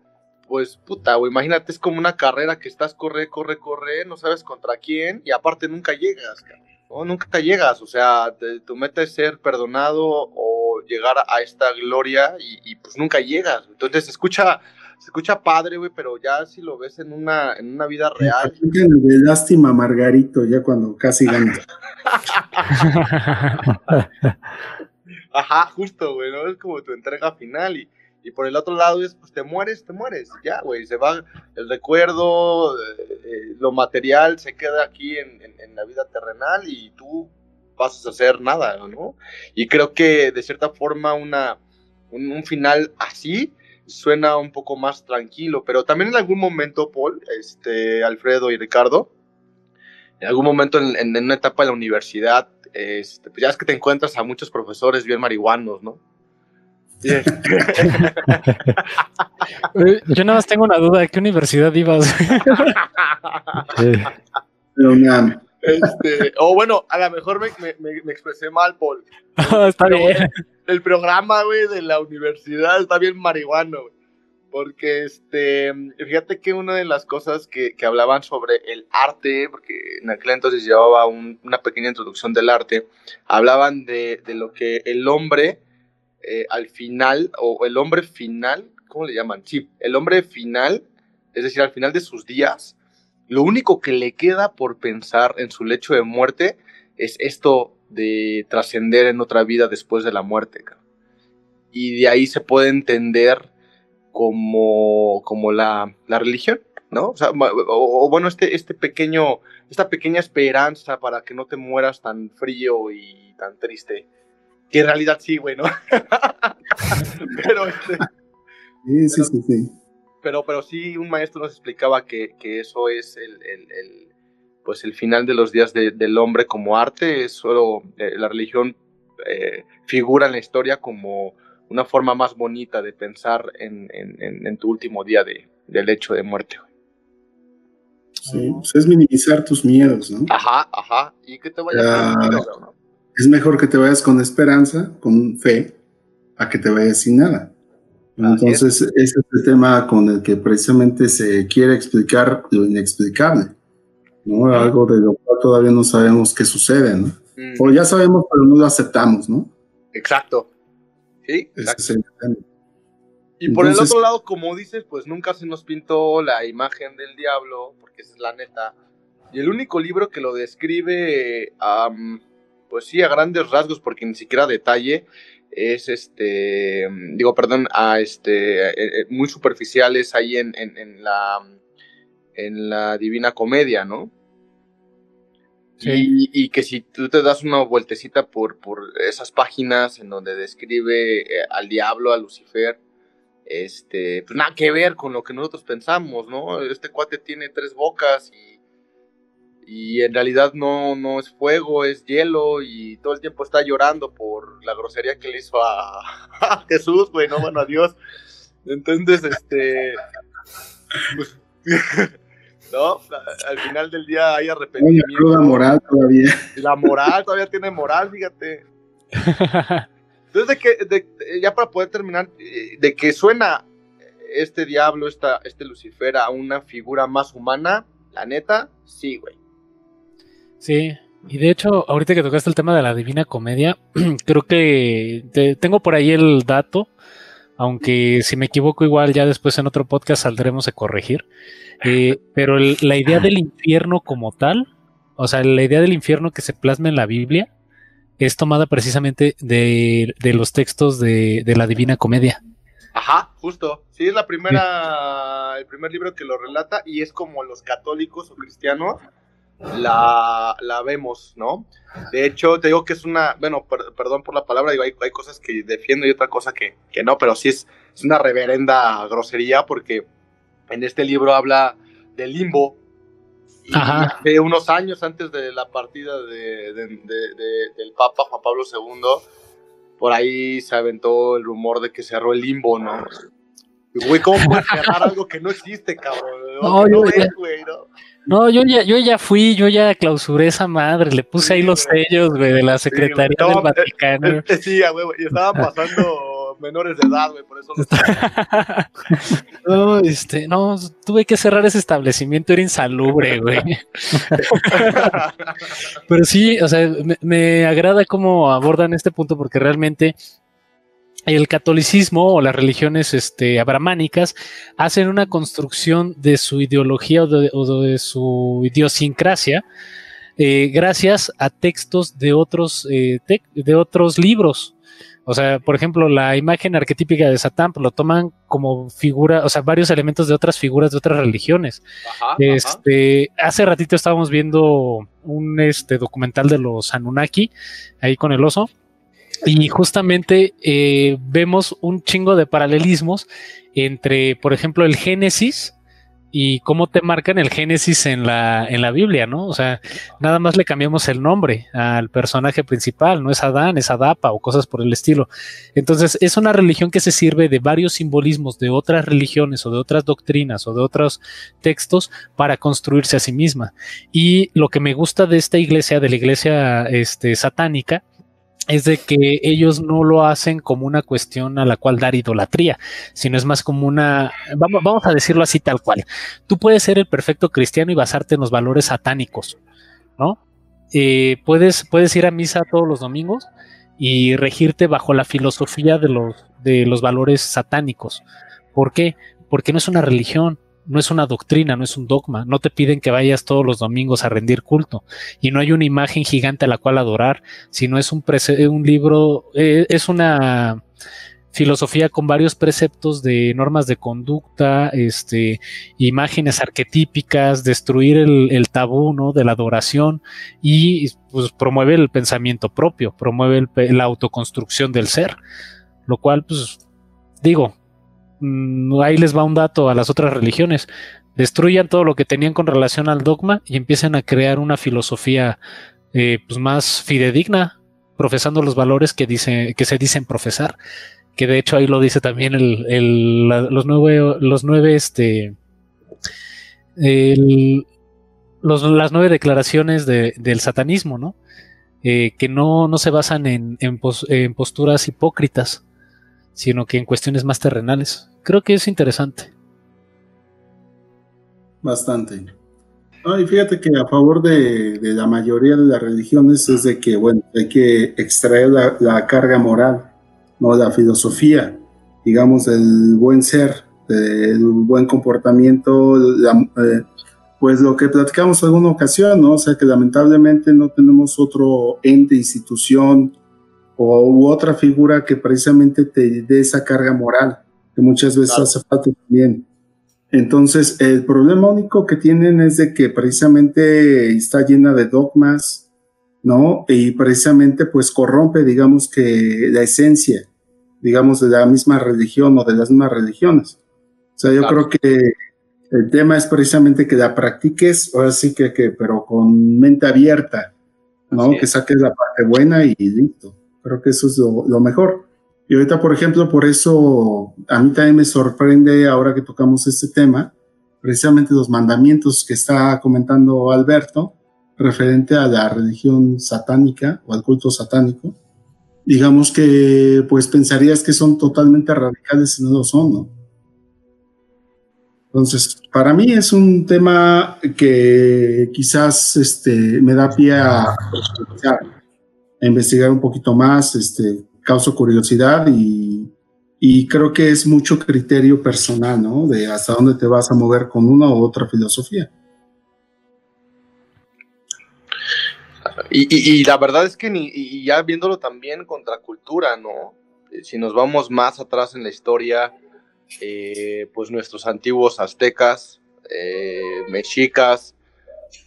pues puta, imagínate, es como una carrera que estás corre, corre, corre, no sabes contra quién, y aparte nunca llegas, cabrón, ¿no? Nunca llegas, o sea, te- tu meta es ser perdonado o llegar a esta gloria y, y, pues nunca llegas. Entonces se escucha, se escucha padre, güey, pero ya si lo ves en una, en una vida real, el de lástima Margarito, ya cuando casi gana. Ajá, justo, güey, ¿no? Es como tu entrega final y, y por el otro lado es, pues te mueres, te mueres, ya, güey, se va el recuerdo, eh, eh, lo material se queda aquí en, en- la vida terrenal y tú pasas a hacer nada, ¿no? Y creo que de cierta forma una, un, final así suena un poco más tranquilo, pero también en algún momento, Paul, este, Alfredo y Ricardo, en algún momento en, en- en una etapa de la universidad, este, pues ya es que te encuentras a muchos profesores bien marihuanos, ¿no? Yo nada más tengo una duda, ¿a qué universidad ibas? Pero una, este, o bueno, a lo mejor me, me- me- me expresé mal, Paul. Está bien. El programa, güey, de la universidad está bien marihuano, güey. Porque este, fíjate que una de las cosas que, que hablaban sobre el arte, porque en aquel entonces llevaba un, una pequeña introducción del arte, hablaban de, de lo que el hombre eh, al final, o el hombre final, ¿cómo le llaman? Sí, el hombre final, es decir, al final de sus días, lo único que le queda por pensar en su lecho de muerte es esto de trascender en otra vida después de la muerte. Y de ahí se puede entender como, como la, la religión, ¿no? O, o, bueno, este, este pequeño, esta pequeña esperanza para que no te mueras tan frío y tan triste. Que en realidad sí, güey, ¿no? pero este, Sí, sí, sí, sí. pero, pero sí, un maestro nos explicaba que, que eso es el, el, el, pues el final de los días de, del hombre como arte, es solo eh, la religión eh, figura en la historia como una forma más bonita de pensar en, en, en tu último día de, del hecho de muerte. Sí, pues es minimizar tus miedos, ¿no? Ajá, ajá, y que te vayas Ya. tranquilo, ¿no? Es mejor que te vayas con esperanza, con fe, a que te vayas sin nada. Entonces, ese es el tema con el que precisamente se quiere explicar lo inexplicable, ¿no? Algo de lo cual todavía no sabemos qué sucede, ¿no? Mm, O ya sabemos, pero no lo aceptamos, ¿no? Exacto. Sí, Ese exacto. es el tema. Y por el otro lado, como dices, pues nunca se nos pintó la imagen del diablo, porque esa es la neta. Y el único libro que lo describe, pues sí, a grandes rasgos, porque ni siquiera detalle, es este, digo, perdón, a este, eh, eh, muy superficiales ahí en, en, en la, en la Divina Comedia, ¿no? Sí. Y, y que si tú te das una vueltecita por, por esas páginas en donde describe eh, al diablo, a Lucifer, este, pues nada que ver con lo que nosotros pensamos, ¿no? Este cuate tiene tres bocas y, y en realidad no, no es fuego, es hielo y todo el tiempo está llorando por la grosería que le hizo a, a Jesús, güey, no, bueno, a Dios. Entonces, este, pues, no, al final del día hay arrepentimiento. cruda moral todavía. La moral, todavía tiene moral, fíjate. Entonces, de que, de- de- ya para poder terminar, eh, de que suena este diablo, esta, este Lucifer a una figura más humana, la neta, sí, güey. Sí, y de hecho, ahorita que tocaste el tema de la Divina Comedia, creo que te- tengo por ahí el dato, aunque si me equivoco igual ya después en otro podcast saldremos a corregir, Eh, pero el- la idea del infierno como tal, o sea, la idea del infierno que se plasma en la Biblia, es tomada precisamente de, de los textos de, de la Divina Comedia. Ajá, justo. Sí, es la primera, el primer libro que lo relata y es como los católicos o cristianos la, la vemos, ¿no? De hecho, te digo que es una, bueno, per- perdón por la palabra, digo, hay, hay cosas que defiendo y otra cosa que, que no, pero sí es, es una reverenda grosería porque en este libro habla del limbo. Y Ajá. hace unos años antes de la partida de, de- de- de- del Papa Juan Pablo II, por ahí se aventó el rumor de que cerró el limbo, ¿no? Y, Güey, ¿cómo puedes cerrar algo que no existe, cabrón? No, no yo- ves, güey, ¿no? No, yo ya, yo ya fui, yo ya clausuré esa madre, le puse ahí los güey. sellos, güey, de la Secretaría del Vaticano. Sí, huevo, y estaban pasando menores de edad, güey, por eso no, este, no, tuve que cerrar ese establecimiento, era insalubre, güey. Pero sí, o sea, me, me agrada cómo abordan este punto porque realmente el catolicismo o las religiones este, abramánicas hacen una construcción de su ideología o de, o de su idiosincrasia eh, gracias a textos de otros, eh, de otros libros. O sea, por ejemplo, la imagen arquetípica de Satán lo toman como figura, o sea, varios elementos de otras figuras de otras religiones. Ajá, ajá. Este, hace ratito estábamos viendo un este documental de los Anunnaki ahí con el oso. Y justamente eh, vemos un chingo de paralelismos entre, por ejemplo, el Génesis y cómo te marcan el Génesis en la, en la Biblia, ¿no? O sea, nada más le cambiamos el nombre al personaje principal, no es Adán, es Adapa o cosas por el estilo. Entonces, es una religión que se sirve de varios simbolismos de otras religiones o de otras doctrinas o de otros textos para construirse a sí misma. Y lo que me gusta de esta iglesia, de la iglesia este, satánica, es de que ellos no lo hacen como una cuestión a la cual dar idolatría, sino es más como una, vamos, vamos a decirlo así tal cual. Tú puedes ser el perfecto cristiano y basarte en los valores satánicos, ¿no? Eh, puedes, puedes ir a misa todos los domingos y regirte bajo la filosofía de los, de los valores satánicos. ¿Por qué? Porque no es una religión, no es una doctrina, no es un dogma, no te piden que vayas todos los domingos a rendir culto y no hay una imagen gigante a la cual adorar, sino es un, un libro, eh, es una filosofía con varios preceptos de normas de conducta, este, imágenes arquetípicas, destruir el, tabú ¿no? de la adoración y pues, promueve el pensamiento propio, promueve la autoconstrucción del ser, lo cual, pues, digo, ahí les va un dato a las otras religiones. Destruyan todo lo que tenían con relación al dogma y empiecen a crear una filosofía eh, pues más fidedigna, profesando los valores que, dice, que se dicen profesar. Que de hecho ahí lo dice también los nueve, los nueve, este, las nueve declaraciones del satanismo, ¿no? Eh, que no, no, se basan en posturas hipócritas, sino que en cuestiones más terrenales creo que es interesante. Bastante. y fíjate que a favor de, la mayoría de las religiones es de que, bueno, hay que extraer la, carga moral, ¿no? La filosofía, digamos, del buen ser, del buen comportamiento, eh, pues lo que platicamos en alguna ocasión, ¿no? O sea, que lamentablemente no tenemos otro ente, institución o u otra figura que precisamente te dé esa carga moral que muchas veces hace falta también. Entonces, el problema único que tienen es de que precisamente está llena de dogmas, ¿no? Y precisamente pues corrompe, digamos que la esencia, digamos, de la misma religión o de las mismas religiones. O sea, yo creo que el tema es precisamente que la practiques, ahora sí que, que pero con mente abierta, ¿no? Que saques la parte buena y listo. Creo que eso es lo mejor. Y ahorita, por ejemplo, por eso a mí también me sorprende ahora que tocamos este tema, precisamente los mandamientos que está comentando Alberto referente a la religión satánica o al culto satánico. Digamos que pues pensarías que son totalmente radicales y no lo son, ¿no? Entonces, para mí es un tema que quizás este, me da pie a, investigar un poquito más, este, causa curiosidad y, creo que es mucho criterio personal, ¿no? De hasta dónde te vas a mover con una u otra filosofía. Y, la verdad es que ni, ya viéndolo también contra cultura, ¿no? Eh, si nos vamos más atrás en la historia, eh, pues nuestros antiguos aztecas, eh, mexicas,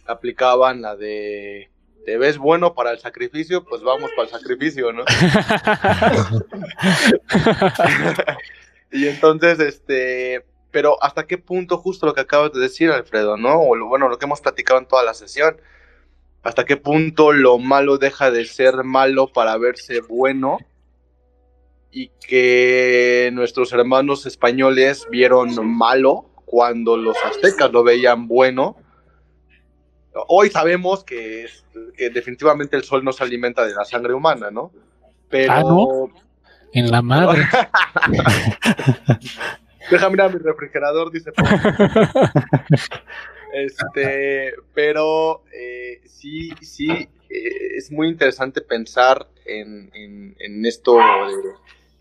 aplicaban la de te ves bueno para el sacrificio, pues vamos para el sacrificio, ¿no? y entonces, este, pero hasta qué punto, justo lo que acabas de decir, Alfredo, ¿no? O lo, bueno, lo que hemos platicado en toda la sesión, hasta qué punto lo malo deja de ser malo para verse bueno y que nuestros hermanos españoles vieron malo cuando los aztecas lo veían bueno. Hoy sabemos que definitivamente el sol no se alimenta de la sangre humana, ¿no? Pero... Ah, ¿no? En la madre. Deja mirar mi refrigerador, dice. este, pero eh, sí, sí, eh, es muy interesante pensar en, en, esto de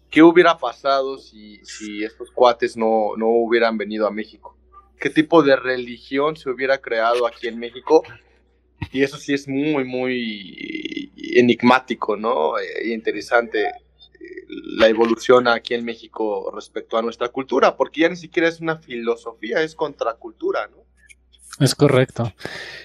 qué hubiera pasado si, si estos cuates no, no hubieran venido a México. ¿Qué tipo de religión se hubiera creado aquí en México y eso sí es muy, muy enigmático, ¿no? E interesante eh, la evolución aquí en México respecto a nuestra cultura, porque ya ni siquiera es una filosofía, es contracultura, ¿no? Es correcto.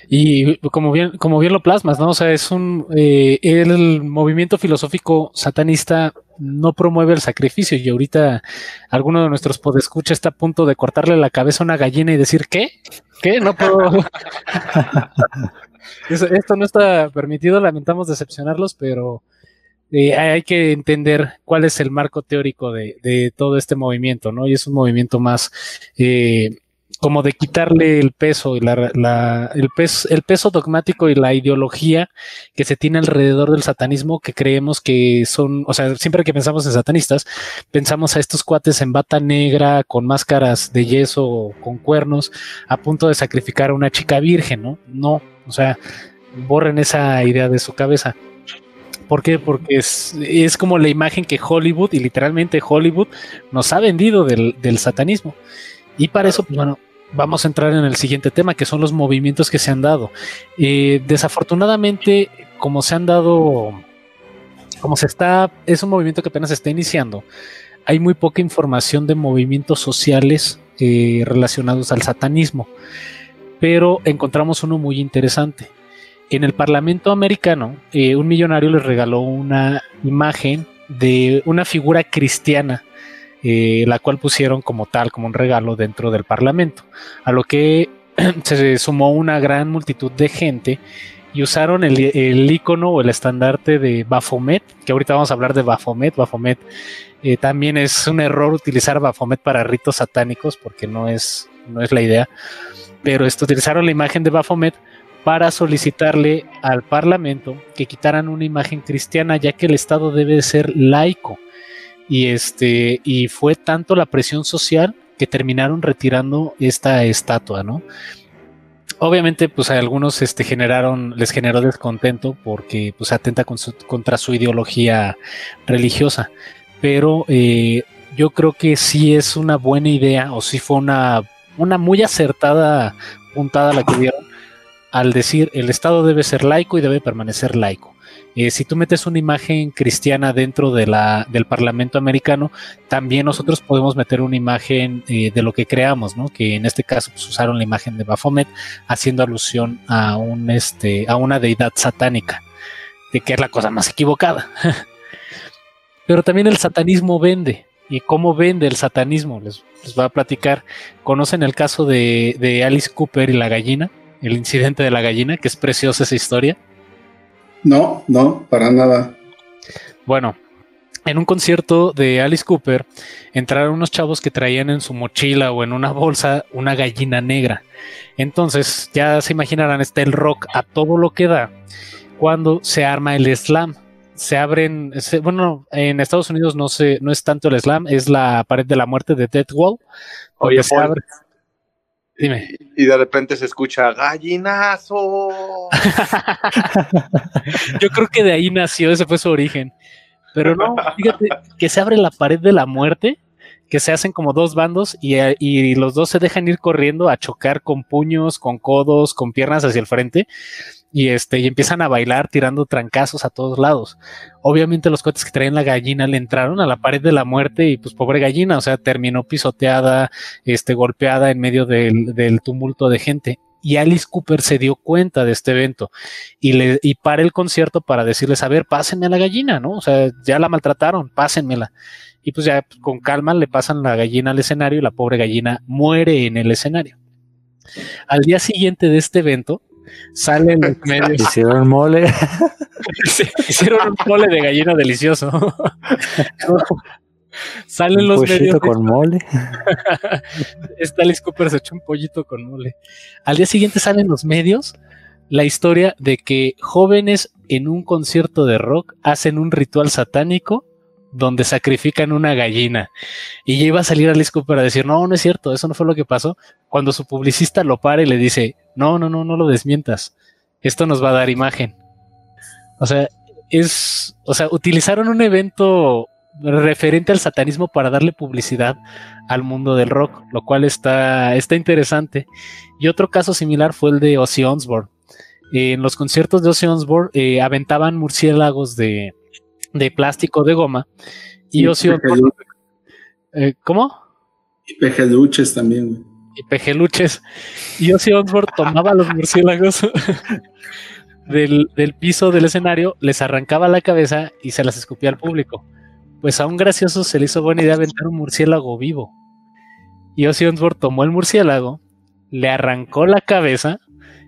Y como bien, como bien lo plasmas, ¿no? O sea, es un eh, el movimiento filosófico satanista no promueve el sacrificio. Y ahorita alguno de nuestros podescucha está a punto de cortarle la cabeza a una gallina y decir ¿qué? ¿Qué? No puedo. esto no está permitido, lamentamos decepcionarlos, pero eh, hay que entender cuál es el marco teórico de, todo este movimiento, ¿no? Y es un movimiento más eh, como de quitarle el peso y la, el, peso, el peso dogmático y la ideología que se tiene alrededor del satanismo que creemos que son, o sea, siempre que pensamos en satanistas, pensamos a estos cuates en bata negra, con máscaras de yeso, con cuernos, a punto de sacrificar a una chica virgen, ¿no? No, o sea, borren esa idea de su cabeza. ¿Por qué? Porque es, es, como la imagen que Hollywood, y literalmente Hollywood, nos ha vendido del, del satanismo. Y para eso, pues, bueno, vamos a entrar en el siguiente tema, que son los movimientos que se han dado. Eh, desafortunadamente, como se han dado, como se está, es un movimiento que apenas está iniciando, hay muy poca información de movimientos sociales eh, relacionados al satanismo, pero encontramos uno muy interesante. En el Parlamento americano, eh, un millonario les regaló una imagen de una figura cristiana eh, la cual pusieron como tal, como un regalo dentro del Parlamento, a lo que se sumó una gran multitud de gente y usaron el, el icono o el estandarte de Baphomet, que ahorita vamos a hablar de Baphomet. Baphomet eh, también es un error utilizar Baphomet para ritos satánicos porque no es, no es la idea, pero esto, utilizaron la imagen de Baphomet para solicitarle al Parlamento que quitaran una imagen cristiana, ya que el Estado debe ser laico y este y fue tanto la presión social que terminaron retirando esta estatua, ¿no? Obviamente, pues a algunos este, generaron, les generó descontento porque pues atenta contra su ideología religiosa. Pero eh, yo creo que sí es una buena idea, o sí fue una, una muy acertada puntada la que dieron al decir el Estado debe ser laico y debe permanecer laico. Eh, si tú metes una imagen cristiana dentro de la, del Parlamento americano, también nosotros podemos meter una imagen eh, de lo que creamos, ¿no? Que en este caso pues, usaron la imagen de Baphomet, haciendo alusión a, un, este, a una deidad satánica, de que es la cosa más equivocada. Pero también el satanismo vende. ¿Y cómo vende el satanismo? Les, les voy a platicar. ¿Conocen el caso de, de Alice Cooper y la gallina? El incidente de la gallina, que es preciosa esa historia. No, no, para nada. Bueno, en un concierto de Alice Cooper entraron unos chavos que traían en su mochila o en una bolsa una gallina negra. Entonces, ya se imaginarán, está el rock a todo lo que da cuando se arma el slam. Se abren, bueno, en Estados Unidos no, se, no es tanto el slam, es la pared de la muerte de Dead Wall. Oye, se abre, Dime. Y de repente se escucha gallinazo. Yo creo que de ahí nació, ese fue su origen. Pero no, fíjate que se abre la pared de la muerte, que se hacen como dos bandos y, y, los dos se dejan ir corriendo a chocar con puños, con codos, con piernas hacia el frente y este y empiezan a bailar tirando trancazos a todos lados. Obviamente los cohetes que traen la gallina le entraron a la pared de la muerte y pues pobre gallina, o sea, terminó pisoteada, este golpeada en medio del, del tumulto de gente. Y Alice Cooper se dio cuenta de este evento y le y para el concierto para decirles, a ver, pásenme a la gallina, ¿no? O sea, ya la maltrataron, pásenmela. Y pues ya pues, con calma le pasan la gallina al escenario y la pobre gallina muere en el escenario. Al día siguiente de este evento, salen los medios. Hicieron mole. hicieron un mole de gallina delicioso. salen los medios. con mole. Alice Cooper se echó un pollito con mole. Al día siguiente salen los medios la historia de que jóvenes en un concierto de rock hacen un ritual satánico donde sacrifican una gallina. Y ya iba a salir Alice Cooper a decir, no, no es cierto, eso no fue lo que pasó. Cuando su publicista lo para y le dice, no, no, no, no lo desmientas. Esto nos va a dar imagen. O sea, es, o sea, utilizaron un evento referente al satanismo para darle publicidad al mundo del rock, lo cual está, está interesante. Y otro caso similar fue el de Ozzy Osbourne. en los conciertos de Ozzy Osbourne eh, aventaban murciélagos de, de plástico de goma. Y, Ozzy eh, ¿Cómo? Y pejeluches también, Y pejeluches. Y Ozzy Osbourne tomaba los murciélagos del, del, piso del escenario, les arrancaba la cabeza y se las escupía al público. Pues a un gracioso se le hizo buena idea aventar un murciélago vivo. Y Ozzy Osbourne tomó el murciélago, le arrancó la cabeza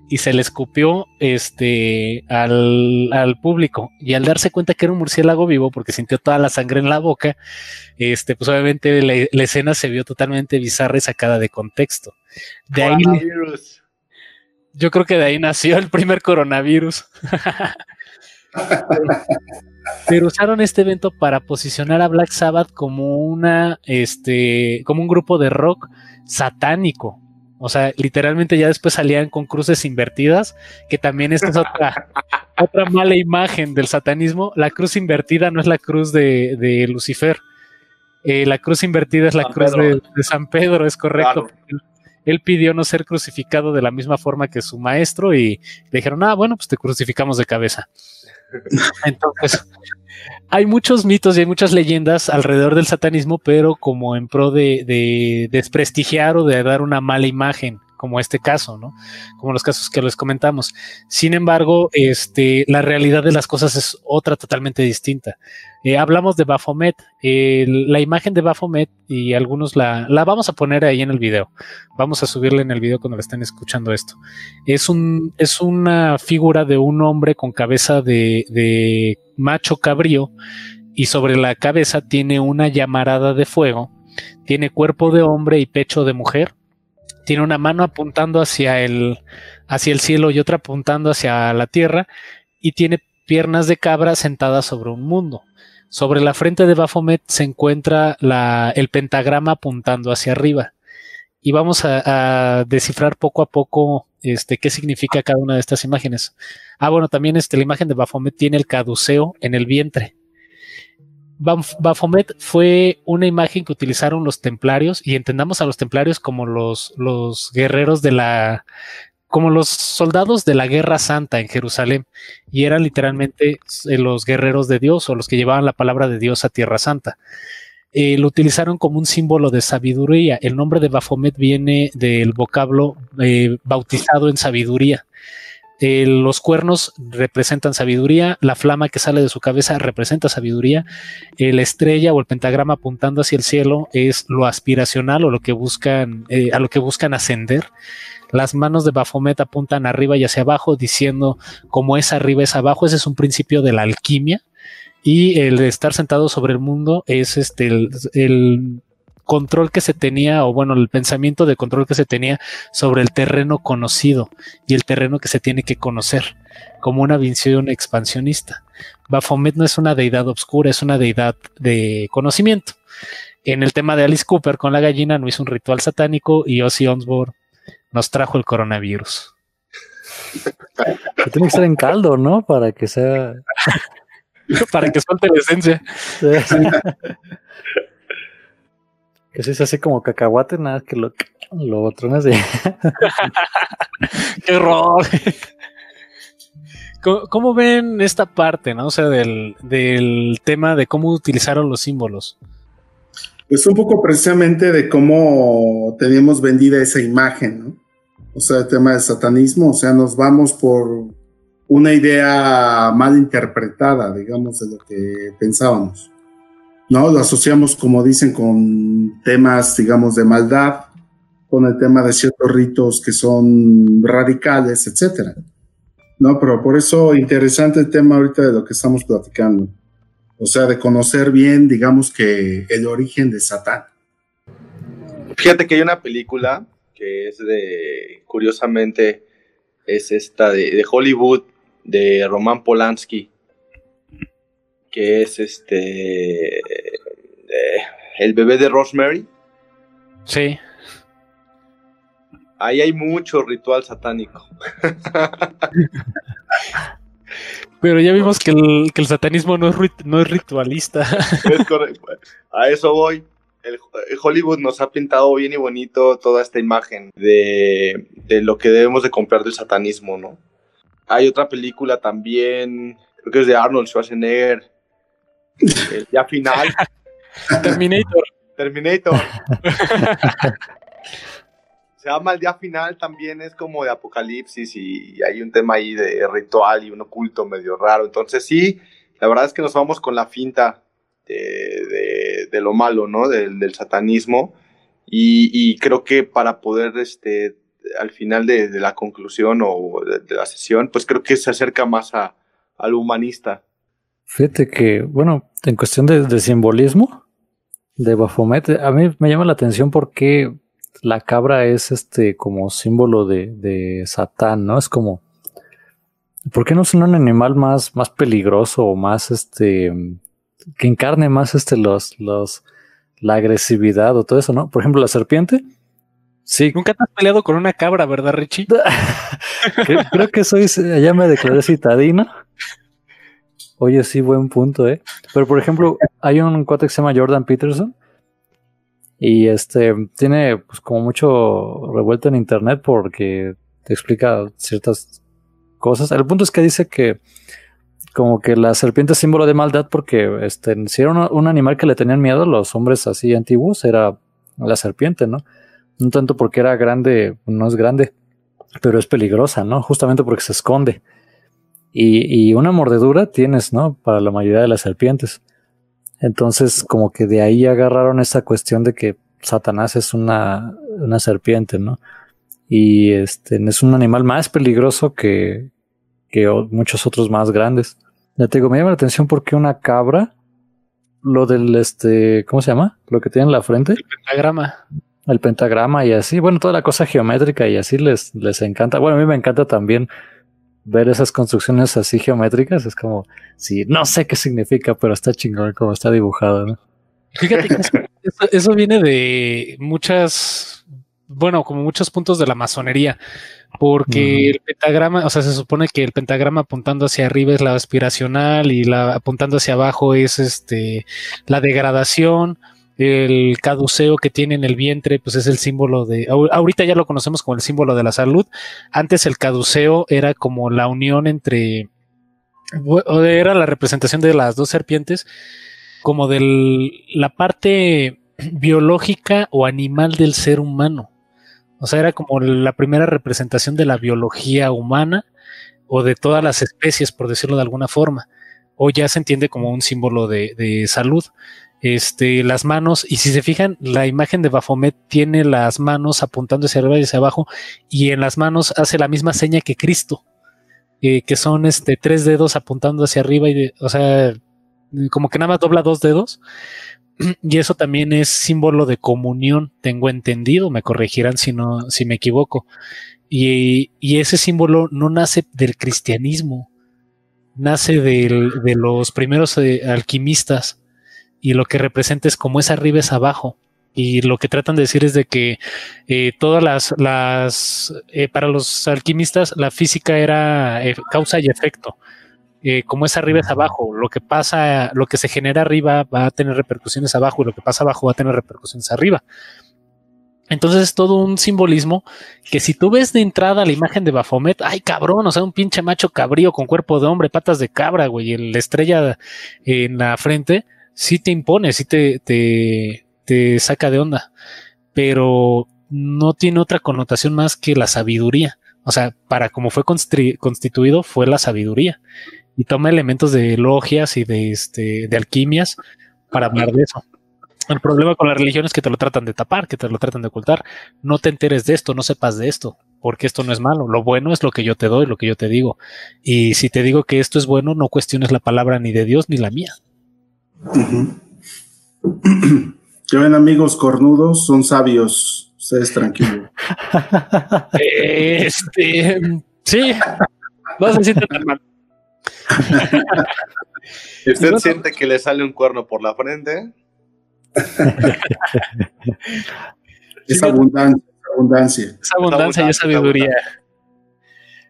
y se le escupió este, al, al, público. Y al darse cuenta que era un murciélago vivo, porque sintió toda la sangre en la boca, este, pues obviamente la, la escena se vio totalmente bizarra y sacada de contexto. De ahí, yo creo que de ahí nació el primer coronavirus. Pero usaron este evento para posicionar a Black Sabbath como una, este, como un grupo de rock satánico. O sea, literalmente ya después salían con cruces invertidas, que también esta es otra, otra mala imagen del satanismo. La cruz invertida no es la cruz de, de Lucifer. Eh, la cruz invertida es la San cruz de, de San Pedro, es correcto. Claro. Él, pidió no ser crucificado de la misma forma que su maestro y le dijeron, ah, bueno, pues te crucificamos de cabeza. Entonces, hay muchos mitos y hay muchas leyendas alrededor del satanismo, pero como en pro de, de desprestigiar o de dar una mala imagen, como este caso, ¿no? Como los casos que les comentamos. Sin embargo, este, la realidad de las cosas es otra totalmente distinta. Eh, hablamos de Baphomet, la imagen de Baphomet y algunos la, la vamos a poner ahí en el video. Vamos a subirle en el video cuando le estén escuchando esto. Es un, es una figura de un hombre con cabeza de, de macho cabrío y sobre la cabeza tiene una llamarada de fuego, tiene cuerpo de hombre y pecho de mujer, tiene una mano apuntando hacia el, hacia el cielo y otra apuntando hacia la tierra y tiene piernas de cabra sentadas sobre un mundo. Sobre la frente de Baphomet se encuentra el pentagrama apuntando hacia arriba. Y vamos a, a, descifrar poco a poco este, qué significa cada una de estas imágenes. Ah, bueno, también este, la imagen de Baphomet tiene el caduceo en el vientre. Baphomet fue una imagen que utilizaron los templarios y entendamos a los templarios como los, los guerreros de la, como los soldados de la guerra santa en Jerusalén y eran literalmente eh, los guerreros de Dios o los que llevaban la palabra de Dios a Tierra Santa. Eh, lo utilizaron como un símbolo de sabiduría. El nombre de Baphomet viene del vocablo eh, bautizado en sabiduría. Los cuernos representan sabiduría, la flama que sale de su cabeza representa sabiduría, la estrella o el pentagrama apuntando hacia el cielo es lo aspiracional o lo que buscan, a lo que buscan ascender. Las manos de Baphomet apuntan arriba y hacia abajo, diciendo como es arriba es abajo. Ese es un principio de la alquimia. Y el de estar sentado sobre el mundo es este el, control que se tenía, o bueno, el pensamiento de control que se tenía sobre el terreno conocido y el terreno que se tiene que conocer, como una visión expansionista. Baphomet no es una deidad obscura, es una deidad de conocimiento. En el tema de Alice Cooper con la gallina no hizo un ritual satánico y Ozzy Osbourne nos trajo el coronavirus. Que tiene que estar en caldo, ¿no? Para que sea. Para que suelte la esencia. Sí. Que si es así como cacahuate, nada que lo, lo tronas de. ¡Qué horror! ¿Cómo, ¿Cómo, ven esta parte, no? O sea, del, del tema de cómo utilizaron los símbolos. Pues un poco precisamente de cómo teníamos vendida esa imagen, ¿no? O sea, el tema del satanismo, o sea, nos vamos por una idea mal interpretada, digamos, de lo que pensábamos. ¿no? Lo asociamos, como dicen, con temas, digamos, de maldad, con el tema de ciertos ritos que son radicales, etcétera. ¿No? Pero por eso interesante el tema ahorita de lo que estamos platicando. O sea, de conocer bien, digamos que el origen de Satán. Fíjate que hay una película que es de, curiosamente, es esta de, de Hollywood, de Roman Polanski, que es este eh, el bebé de Rosemary. Sí. Ahí hay mucho ritual satánico. Pero ya vimos que el, que el satanismo no es, no es, ritualista. Es correcto. A eso voy. El, Hollywood nos ha pintado bien y bonito toda esta imagen de, de lo que debemos de comprar del satanismo, ¿no? Hay otra película también, creo que es de Arnold Schwarzenegger, el día final. Terminator. Terminator. Se llama el día final, también es como de apocalipsis y hay un tema ahí de ritual y un oculto medio raro. Entonces sí, la verdad es que nos vamos con la finta de, de, de lo malo, ¿no? Del, del satanismo. Y, y, creo que para poder este, al final de, la conclusión o de, la sesión, pues creo que se acerca más a, al humanista. Fíjate que, bueno, en cuestión de, simbolismo de Baphomet, a mí me llama la atención porque la cabra es este como símbolo de, de Satán, ¿no? Es como, ¿por qué no es un animal más, más peligroso o más este que encarne más este los, los la agresividad o todo eso, ¿no? Por ejemplo, la serpiente. Sí. Nunca te has peleado con una cabra, ¿verdad, Richie? creo, que soy, ya me declaré citadino. Oye, sí, buen punto, ¿eh? Pero por ejemplo, hay un cuate que se llama Jordan Peterson y este tiene pues como mucho revuelto en internet porque te explica ciertas cosas. El punto es que dice que como que la serpiente es símbolo de maldad porque este, si era un, animal que le tenían miedo los hombres así antiguos, era la serpiente, ¿no? No tanto porque era grande, no es grande, pero es peligrosa, ¿no? Justamente porque se esconde. Y, y una mordedura tienes, ¿no? Para la mayoría de las serpientes. Entonces, como que de ahí agarraron esa cuestión de que Satanás es una, una serpiente, ¿no? Y este es un animal más peligroso que, que muchos otros más grandes. Ya te digo, me llama la atención porque una cabra, lo del este, ¿cómo se llama? Lo que tiene en la frente. El pentagrama. El pentagrama y así, bueno, toda la cosa geométrica y así les, les encanta. Bueno, a mí me encanta también ver esas construcciones así geométricas. Es como, sí, no sé qué significa, pero está chingón como está dibujado, ¿no? Fíjate que eso viene de muchas, bueno, como muchos puntos de la masonería porque el pentagrama, o sea, se supone que el pentagrama apuntando hacia arriba es la aspiracional y la apuntando hacia abajo es este la degradación, el caduceo que tiene en el vientre, pues es el símbolo de, ahorita ya lo conocemos como el símbolo de la salud, antes el caduceo era como la unión entre, era la representación de las dos serpientes, como de la parte biológica o animal del ser humano. O sea, era como la primera representación de la biología humana o de todas las especies, por decirlo de alguna forma. O ya se entiende como un símbolo de, salud. Este, las manos, y si se fijan, la imagen de Baphomet tiene las manos apuntando hacia arriba y hacia abajo, y en las manos hace la misma seña que Cristo, eh, que son este, tres dedos apuntando hacia arriba, y o sea, como que nada más dobla dos dedos, y eso también es símbolo de comunión, tengo entendido, me corregirán si no, si me equivoco. Y, ese símbolo no nace del cristianismo, nace de los primeros eh, alquimistas y lo que representa es como es arriba es abajo. Y lo que tratan de decir es de que eh, todas las, las eh, para los alquimistas la física era causa y efecto. Eh, como es arriba es abajo. Lo que pasa, lo que se genera arriba va a tener repercusiones abajo y lo que pasa abajo va a tener repercusiones arriba. Entonces es todo un simbolismo que si tú ves de entrada la imagen de Baphomet, ay cabrón, o sea, un pinche macho cabrío con cuerpo de hombre, patas de cabra, güey, y la estrella en la frente, sí te impone, sí te, te, te saca de onda, pero no tiene otra connotación más que la sabiduría. O sea, para como fue constituido fue la sabiduría y toma elementos de logias y de, este, de alquimias para hablar de eso. El problema con la religión es que te lo tratan de tapar, que te lo tratan de ocultar. No te enteres de esto, no sepas de esto, porque esto no es malo. Lo bueno es lo que yo te doy, lo que yo te digo. Y si te digo que esto es bueno, no cuestiones la palabra ni de Dios ni la mía. ¿Qué ven amigos cornudos? Son sabios. Ustedes tranquilos. este, sí, no se sienten tan mal. usted siente que le sale un cuerno por la frente? es abundancia, abundancia. Es abundancia y es sabiduría.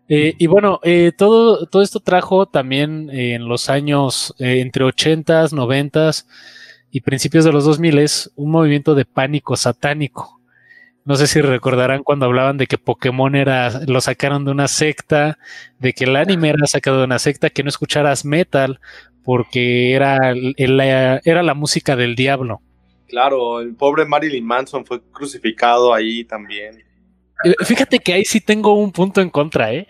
Eh, y bueno, eh, todo, todo esto trajo también eh, en los años entre 80s, 90s y principios de los 2000 un movimiento de pánico satánico. No sé si recordarán cuando hablaban de que Pokémon era, lo sacaron de una secta, de que el anime era sacado de una secta, que no escucharas metal porque era, era la música del diablo. Claro, el pobre Marilyn Manson fue crucificado ahí también. Eh, fíjate que ahí sí tengo un punto en contra, ¿eh?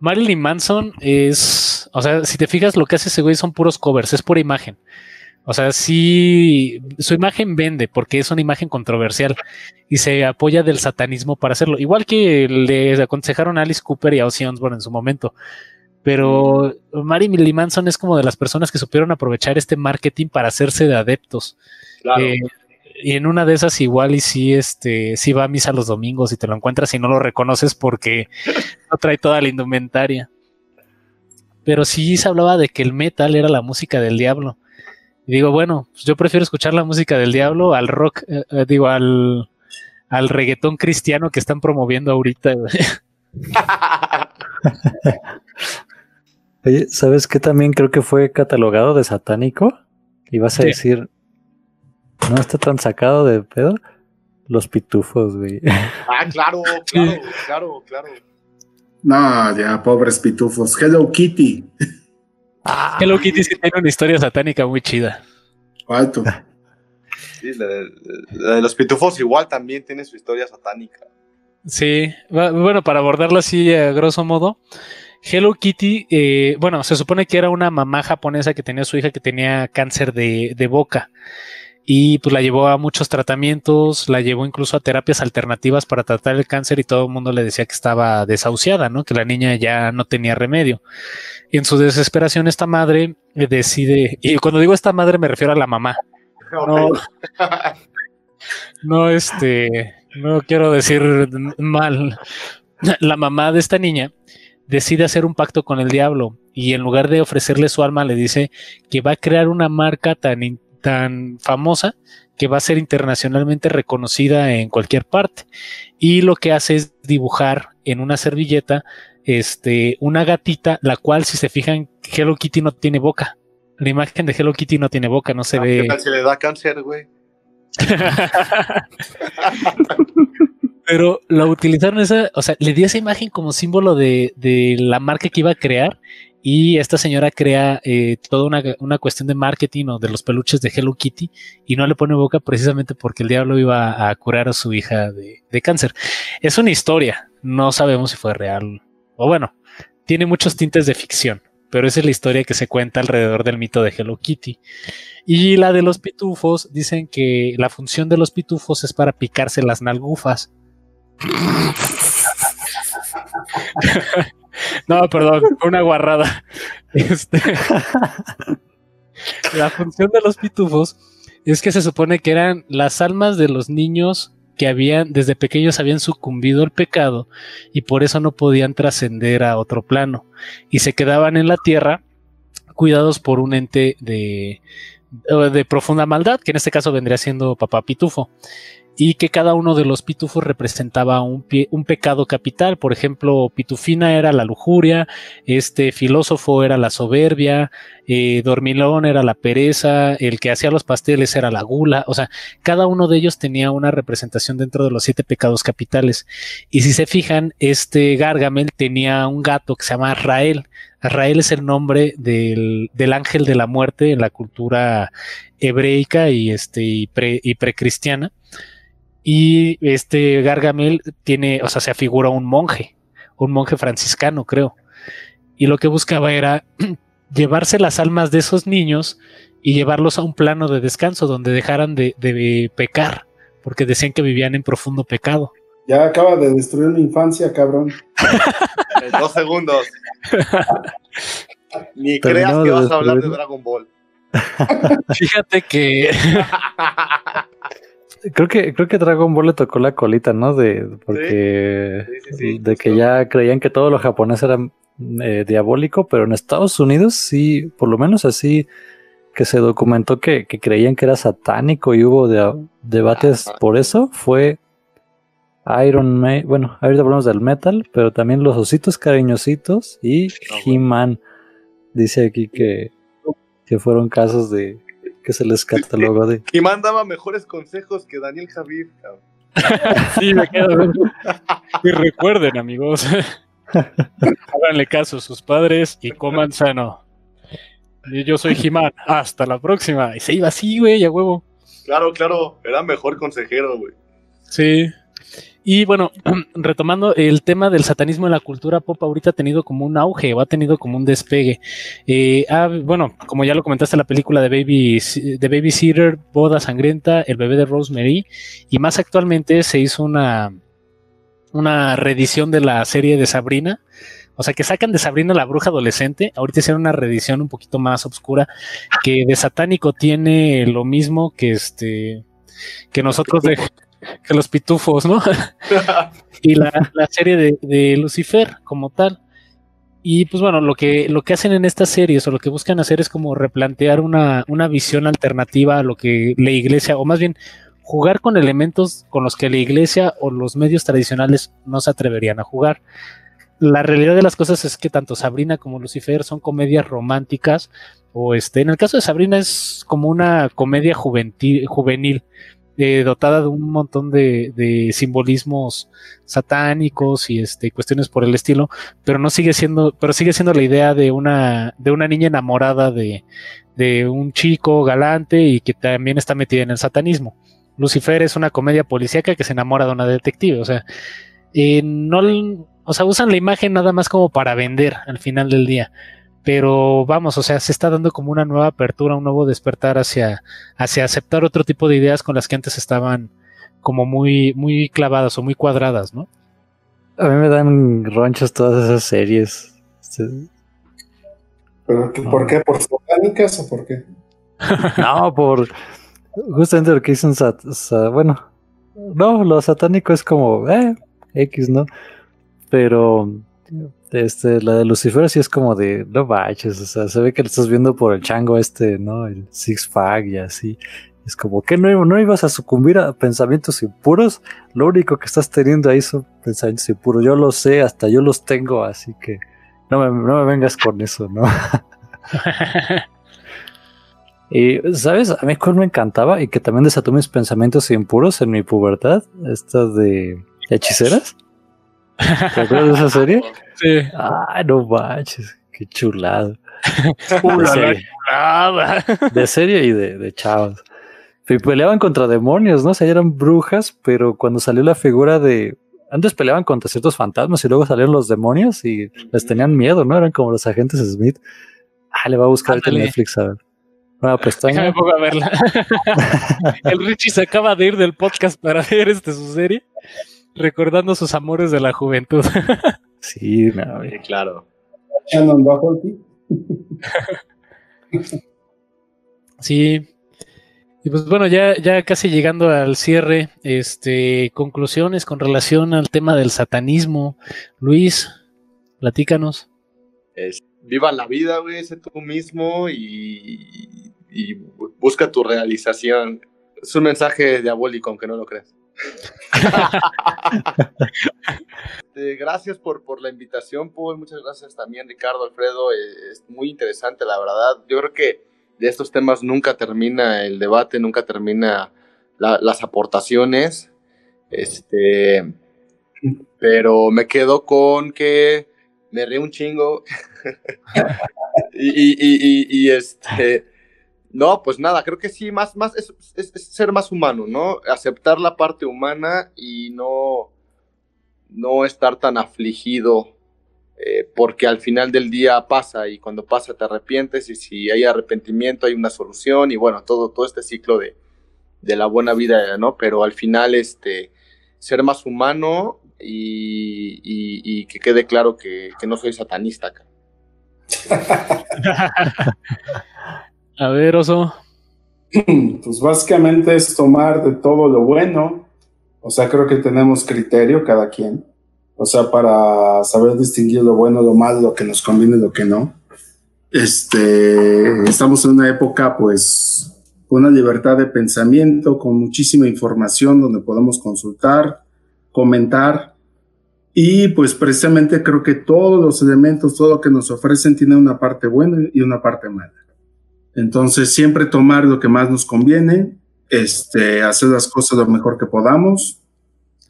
Marilyn Manson es, o sea, si te fijas, lo que hace ese güey son puros covers, es pura imagen. O sea, sí, su imagen vende porque es una imagen controversial y se apoya del satanismo para hacerlo. Igual que le aconsejaron a Alice Cooper y a Ozzy Osbourne en su momento. Pero Mary Lee Manson es como de las personas que supieron aprovechar este marketing para hacerse de adeptos. Claro. Eh, y en una de esas igual y sí, este, sí va a misa los domingos y te lo encuentras y no lo reconoces porque no trae toda la indumentaria. Pero sí se hablaba de que el metal era la música del diablo. Y digo, bueno, pues yo prefiero escuchar la música del diablo al rock, eh, eh, digo, al, al reggaetón cristiano que están promoviendo ahorita. Oye, ¿sabes qué también creo que fue catalogado de satánico? Y vas a Sí. decir, no está tan sacado de pedo. Los pitufos, güey. ah, claro, claro, claro, claro. No, ya, pobres pitufos. Hello Kitty. Hello Kitty sí tiene una historia satánica muy chida. Alto. Sí, la de, la de los pitufos igual también tiene su historia satánica. Sí, bueno, para abordarlo así a grosso modo, Hello Kitty, eh, bueno, se supone que era una mamá japonesa que tenía a su hija que tenía cáncer de, de boca y pues la llevó a muchos tratamientos, la llevó incluso a terapias alternativas para tratar el cáncer y todo el mundo le decía que estaba desahuciada, ¿no? Que la niña ya no tenía remedio. Y en su desesperación esta madre eh, decide, y cuando digo esta madre me refiero a la mamá, no, no, este, no quiero decir mal. La mamá de esta niña decide hacer un pacto con el diablo y en lugar de ofrecerle su alma le dice que va a crear una marca tan, in- tan famosa que va a ser internacionalmente reconocida en cualquier parte. Y lo que hace es dibujar en una servilleta este, una gatita, la cual si se fijan, Hello Kitty no tiene boca. La imagen de Hello Kitty no tiene boca, no se Ah, ve. ¿Qué tal si le da cáncer, güey? Pero la utilizaron esa, o sea, le dio esa imagen como símbolo de, de la marca que iba a crear y esta señora crea eh, toda una, una cuestión de marketing o de los peluches de Hello Kitty y no le pone boca precisamente porque el diablo iba a curar a su hija de, de cáncer. Es una historia, no sabemos si fue real o bueno, tiene muchos tintes de ficción, pero esa es la historia que se cuenta alrededor del mito de Hello Kitty. Y la de los pitufos, dicen que la función de los pitufos es para picarse las nalgufas. no, perdón, una guarrada. Este, la función de los pitufos es que se supone que eran las almas de los niños que habían desde pequeños habían sucumbido al pecado y por eso no podían trascender a otro plano y se quedaban en la tierra cuidados por un ente de, de profunda maldad, que en este caso vendría siendo papá pitufo y que cada uno de los pitufos representaba un, pie- un pecado capital. Por ejemplo, Pitufina era la lujuria, este filósofo era la soberbia, eh, Dormilón era la pereza, el que hacía los pasteles era la gula. O sea, cada uno de ellos tenía una representación dentro de los siete pecados capitales. Y si se fijan, este Gargamel tenía un gato que se llama Rael. Rael es el nombre del, del ángel de la muerte en la cultura hebreica y, este, y, pre, y precristiana. Y este Gargamel tiene, o sea, se afigura un monje, un monje franciscano, creo. Y lo que buscaba era llevarse las almas de esos niños y llevarlos a un plano de descanso donde dejaran de, de pecar, porque decían que vivían en profundo pecado. Ya acaba de destruir mi infancia, cabrón. En dos segundos. Ni creas que de vas a hablar de. Dragon Ball. Fíjate que Creo que, creo que Dragon Ball le tocó la colita, ¿no? De, porque, Sí, sí, sí, de que ya creían que todo lo japonés era eh, diabólico, pero en Estados Unidos sí, por lo menos así que se documentó que, que creían que era satánico y hubo de- debates Ajá. por eso, fue Iron Man, bueno, ahorita hablamos del metal, pero también los ositos cariñositos y Ah, bueno. He-Man. Dice aquí que, que fueron casos de que se les catalogó de Y mandaba mejores consejos que Daniel Javid. cabrón. sí me quedo. Y recuerden, amigos, háganle caso a sus padres y coman sano. Y yo soy Jimán. Hasta la próxima. Y se iba así, güey, a huevo. Claro, claro, era mejor consejero, güey. Sí. Y bueno, retomando el tema del satanismo en la cultura pop, ahorita ha tenido como un auge o ha tenido como un despegue. Eh, bueno, como ya lo comentaste, la película de Baby, de Babysitter, Boda Sangrienta, El bebé de Rosemary, y más actualmente se hizo una, una reedición de la serie de Sabrina. O sea, que sacan de Sabrina la bruja adolescente. Ahorita hicieron una reedición un poquito más oscura, que de satánico tiene lo mismo que este que nosotros de, que los pitufos, ¿no? y la, serie de, Lucifer como tal. Y pues bueno, lo que, lo que hacen en estas series o lo que buscan hacer es como replantear una, una visión alternativa a lo que la iglesia, o más bien jugar con elementos con los que la iglesia o los medios tradicionales no se atreverían a jugar. La realidad de las cosas es que tanto Sabrina como Lucifer son comedias románticas, o este, en el caso de Sabrina es como una comedia juvenil, eh, dotada de un montón de, simbolismos satánicos y este, cuestiones por el estilo, pero no sigue siendo, pero sigue siendo la idea de una, de una niña enamorada de, de un chico galante y que también está metida en el satanismo. Lucifer es una comedia policíaca que se enamora de una detective, o sea, eh, no, o sea, usan la imagen nada más como para vender al final del día pero vamos, o sea, se está dando como una nueva apertura, un nuevo despertar hacia, hacia aceptar otro tipo de ideas con las que antes estaban como muy, muy clavadas o muy cuadradas, ¿no? A mí me dan ronchas todas esas series. ¿Pero por qué? ¿Por satánicas o por qué? no, por justamente lo que dicen, bueno, no, lo satánico es como, eh, X, ¿no? Pero este, la de Lucifer sí es como de, no baches, o sea, se ve que lo estás viendo por el chango este, ¿no? El Six Fag y así. Es como que no, no ibas a sucumbir a pensamientos impuros. Lo único que estás teniendo ahí son pensamientos impuros. Yo lo sé, hasta yo los tengo, así que no me, no me vengas con eso, ¿no? y, ¿sabes? A mí cuál me encantaba y que también desató mis pensamientos impuros en mi pubertad, estas de hechiceras. ¿Te acuerdas de esa serie? Sí. Ay, no manches, qué chulado. de, serie. de serie y de, de chavos. Y peleaban contra demonios, ¿no? O sea, eran brujas, pero cuando salió la figura de. Antes peleaban contra ciertos fantasmas y luego salieron los demonios y les tenían miedo, ¿no? Eran como los agentes Smith. Ah, le va a buscar el Netflix a ver. Bueno, pues Déjame a verla. el Richie se acaba de ir del podcast para ver este su serie recordando sus amores de la juventud. sí, claro. sí. Y pues bueno, ya, ya casi llegando al cierre, este, conclusiones con relación al tema del satanismo. Luis, platícanos. viva la vida, güey, sé tú mismo y, y busca tu realización. Es un mensaje diabólico, aunque no lo creas. Este, gracias por, por la invitación, Paul. Muchas gracias también, Ricardo, Alfredo. Eh, es muy interesante, la verdad. Yo creo que de estos temas nunca termina el debate, nunca termina las aportaciones. Este, pero me quedo con que me río un chingo. y, y este no, pues nada, creo que sí, más, más, es, ser más humano, ¿no? Aceptar la parte humana y no, no estar tan afligido, eh, porque al final del día pasa y cuando pasa te arrepientes y si hay arrepentimiento hay una solución y bueno, todo, todo este ciclo de, la buena vida, ¿no? Pero al final, este, ser más humano y, que quede claro que, que no soy satanista acá. A ver, oso. Pues básicamente es tomar de todo lo bueno. O sea, creo que tenemos criterio cada quien. O sea, para saber distinguir lo bueno, lo malo, lo que nos conviene, lo que no. Este, estamos en una época, pues, con una libertad de pensamiento, con muchísima información donde podemos consultar, comentar. Y pues precisamente creo que todos los elementos, todo lo que nos ofrecen tiene una parte buena y una parte mala. Entonces, siempre tomar lo que más nos conviene, este, hacer las cosas lo mejor que podamos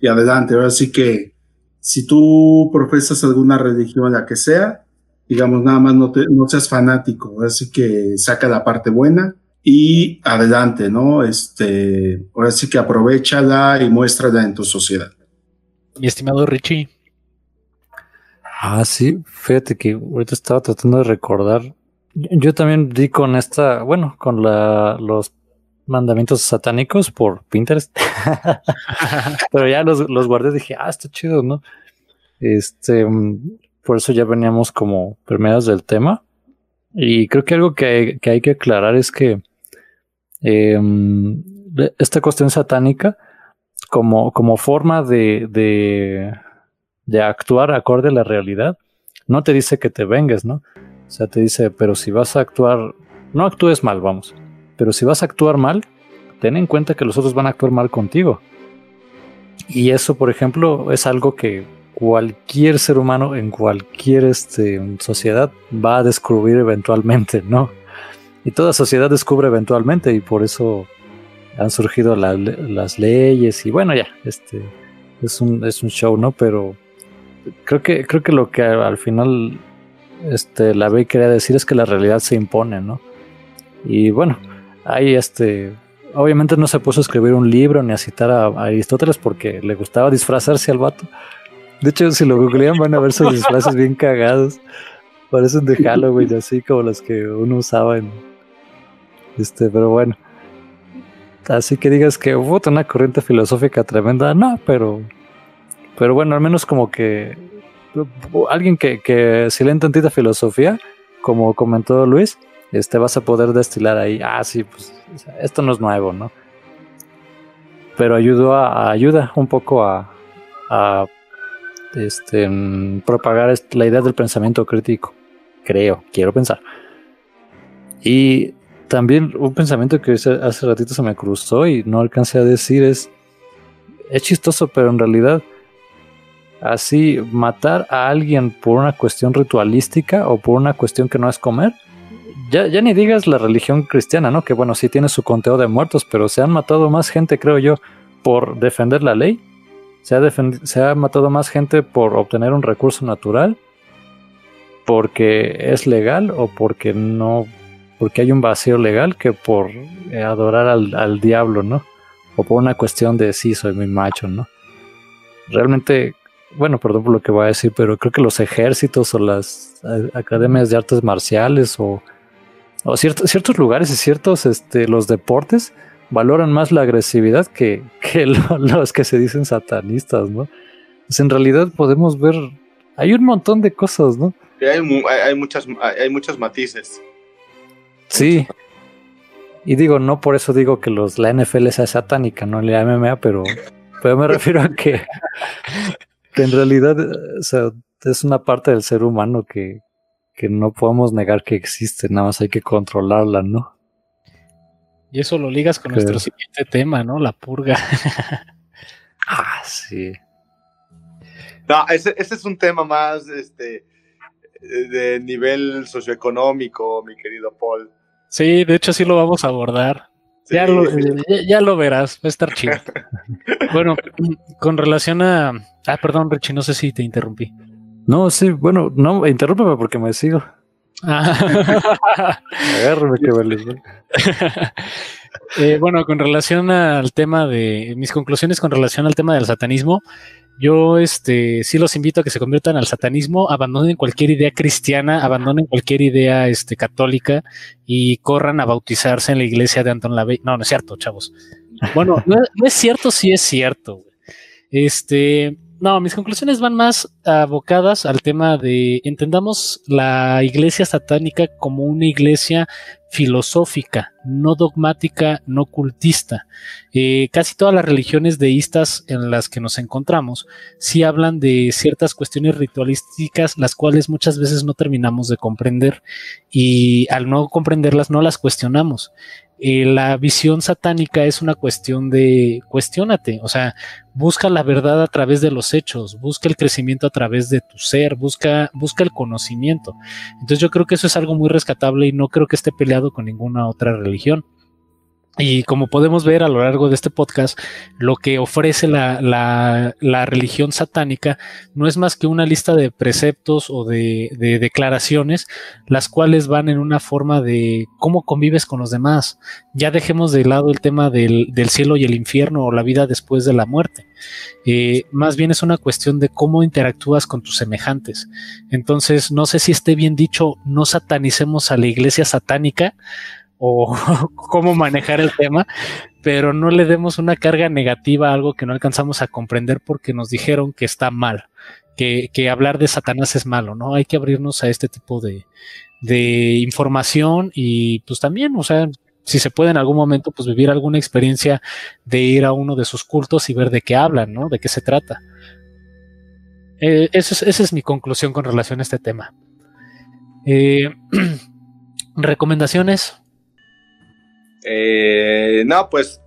y adelante. Ahora sí que si tú profesas alguna religión, la que sea, digamos, nada más no, te, no seas fanático, así que saca la parte buena y adelante, ¿no? Este, ahora sí que aprovechala y muéstrala en tu sociedad. mi estimado Richie. Ah, sí, fíjate que ahorita estaba tratando de recordar. Yo también di con esta, bueno, con la, los mandamientos satánicos por Pinterest. Pero ya los, los guardé dije, ah, está chido, ¿no? Este, por eso ya veníamos como primeras del tema. Y creo que algo que hay que, hay que aclarar es que em, esta cuestión satánica, como, como forma de, de, de actuar acorde a la realidad, no te dice que te vengues, ¿no? O sea, te dice, pero si vas a actuar, no actúes mal, vamos. Pero si vas a actuar mal, ten en cuenta que los otros van a actuar mal contigo. Y eso, por ejemplo, es algo que cualquier ser humano en cualquier este, sociedad va a descubrir eventualmente, ¿no? Y toda sociedad descubre eventualmente y por eso han surgido las leyes y bueno, ya, este es un, es un show, ¿no? Pero creo que, creo que lo que al final este, la B quería decir es que la realidad se impone, ¿no? Y bueno, ahí este, obviamente no se puso a escribir un libro ni a citar a, Aristóteles porque le gustaba disfrazarse al vato. De hecho, si lo googlean van a ver sus disfraces bien cagados. Parecen de Halloween, así como las que uno usaba en... Este, pero bueno. Así que digas que hubo una corriente filosófica tremenda, no, pero... Pero bueno, al menos como que... Alguien que, que si leen tantita filosofía, como comentó Luis, este vas a poder destilar ahí, ah, sí, pues esto no es nuevo, ¿no? Pero ayudó ayuda un poco a, a este, propagar la idea del pensamiento crítico, creo, quiero pensar. Y también un pensamiento que hace ratito se me cruzó y no alcancé a decir es, es chistoso, pero en realidad así matar a alguien por una cuestión ritualística o por una cuestión que no es comer, ya, ya, ni digas la religión cristiana, ¿no? Que bueno, sí tiene su conteo de muertos, pero se han matado más gente, creo yo, por defender la ley. Se ha, se ha matado más gente por obtener un recurso natural, porque es legal o porque no, porque hay un vacío legal que por eh, adorar al, al diablo, ¿no? O por una cuestión de sí, soy muy macho, ¿no? Realmente bueno, perdón por lo que voy a decir, pero creo que los ejércitos o las eh, academias de artes marciales o o ciertos lugares y ciertos, este, los deportes valoran más la agresividad que, los que se dicen satanistas, ¿no? Pues en realidad podemos ver, hay un montón de cosas, ¿no? Hay, muchas, hay muchos matices. Sí. Y digo, no por eso digo que los, la NFL sea satánica, no la MMA, pero, pero me refiero a que, que en realidad es una parte del ser humano que, que no podemos negar que existe, nada más hay que controlarla, ¿no? Y eso lo ligas con nuestro siguiente tema, ¿no? La purga. ah, sí. No, ese, es un tema más este, de nivel socioeconómico, mi querido Paul. Sí, de hecho sí lo vamos a abordar. Ya, lo, ya, lo, verás, va a estar chido. bueno, con relación a... Ah, perdón, Richie, no sé si te interrumpí. No, sí, bueno, no, interrúmpeme porque me sigo. Agárrame que vale. eh, bueno, con relación al tema de mis conclusiones con relación al tema del satanismo, yo este sí los invito a que se conviertan al satanismo, abandonen cualquier idea cristiana, abandonen cualquier idea este católica y corran a bautizarse en la iglesia de Anton LaVey. No, no es cierto, chavos. Bueno, no, no es cierto, sí es cierto. Este, no, mis conclusiones van más abocadas al tema de entendamos la iglesia satánica como una iglesia filosófica, no dogmática, no cultista. Eh, casi todas las religiones deístas en las que nos encontramos sí hablan de ciertas cuestiones ritualísticas, las cuales muchas veces no terminamos de comprender y al no comprenderlas no las cuestionamos. Eh, la visión satánica es una cuestión de cuestionate, o sea, busca la verdad a través de los hechos, busca el crecimiento a través de tu ser, busca, busca el conocimiento. Entonces yo creo que eso es algo muy rescatable y no creo que esté peleado con ninguna otra religión. Y como podemos ver a lo largo de este podcast, lo que ofrece la, religión satánica no es más que una lista de preceptos o de, de, declaraciones, las cuales van en una forma de cómo convives con los demás. Ya dejemos de lado el tema del, del cielo y el infierno o la vida después de la muerte. Eh, más bien es una cuestión de cómo interactúas con tus semejantes. Entonces, no sé si esté bien dicho, no satanicemos a la iglesia satánica o cómo manejar el tema, pero no le demos una carga negativa a algo que no alcanzamos a comprender porque nos dijeron que está mal, que, hablar de Satanás es malo, ¿no? Hay que abrirnos a este tipo de, información y pues también, o sea, si se puede en algún momento, pues vivir alguna experiencia de ir a uno de sus cultos y ver de qué hablan, ¿no? De qué se trata. Eh, esa es mi conclusión con relación a este tema. Eh, recomendaciones. Eh, no, pues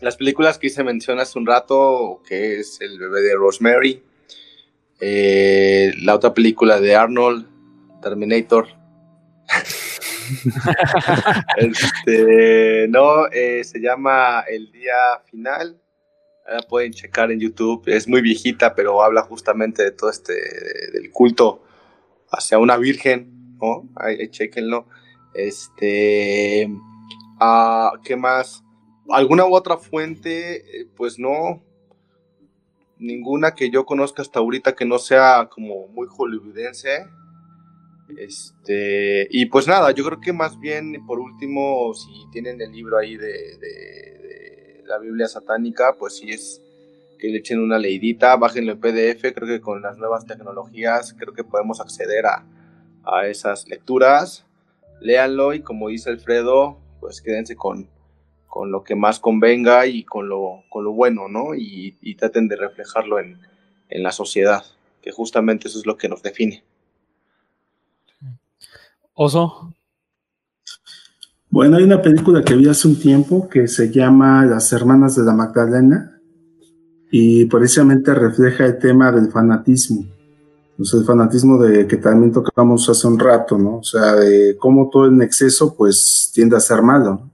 las películas que hice mención hace un rato, que es El bebé de Rosemary, eh, la otra película de Arnold, Terminator. este, no, eh, se llama El Día Final. La pueden checar en YouTube. Es muy viejita, pero habla justamente de todo este, del culto hacia una virgen, ¿no? Ahí, chequenlo. Este, ¿Qué más? ¿Alguna u otra fuente? Eh, pues no. Ninguna que yo conozca hasta ahorita que no sea como muy hollywoodense. Este, y pues nada, yo creo que más bien, por último, si tienen el libro ahí de, la Biblia satánica, pues sí es que le echen una leidita, bájenlo en PDF, creo que con las nuevas tecnologías, creo que podemos acceder a, a esas lecturas. Léanlo y como dice Alfredo, pues quédense con, con lo que más convenga y con lo, con lo bueno, ¿no? Y, traten de reflejarlo en, la sociedad, que justamente eso es lo que nos define. Oso. Bueno, hay una película que vi hace un tiempo que se llama Las Hermanas de la Magdalena y precisamente refleja el tema del fanatismo. Pues el fanatismo de que también tocamos hace un rato, ¿no? O sea, de cómo todo en exceso, pues tiende a ser malo.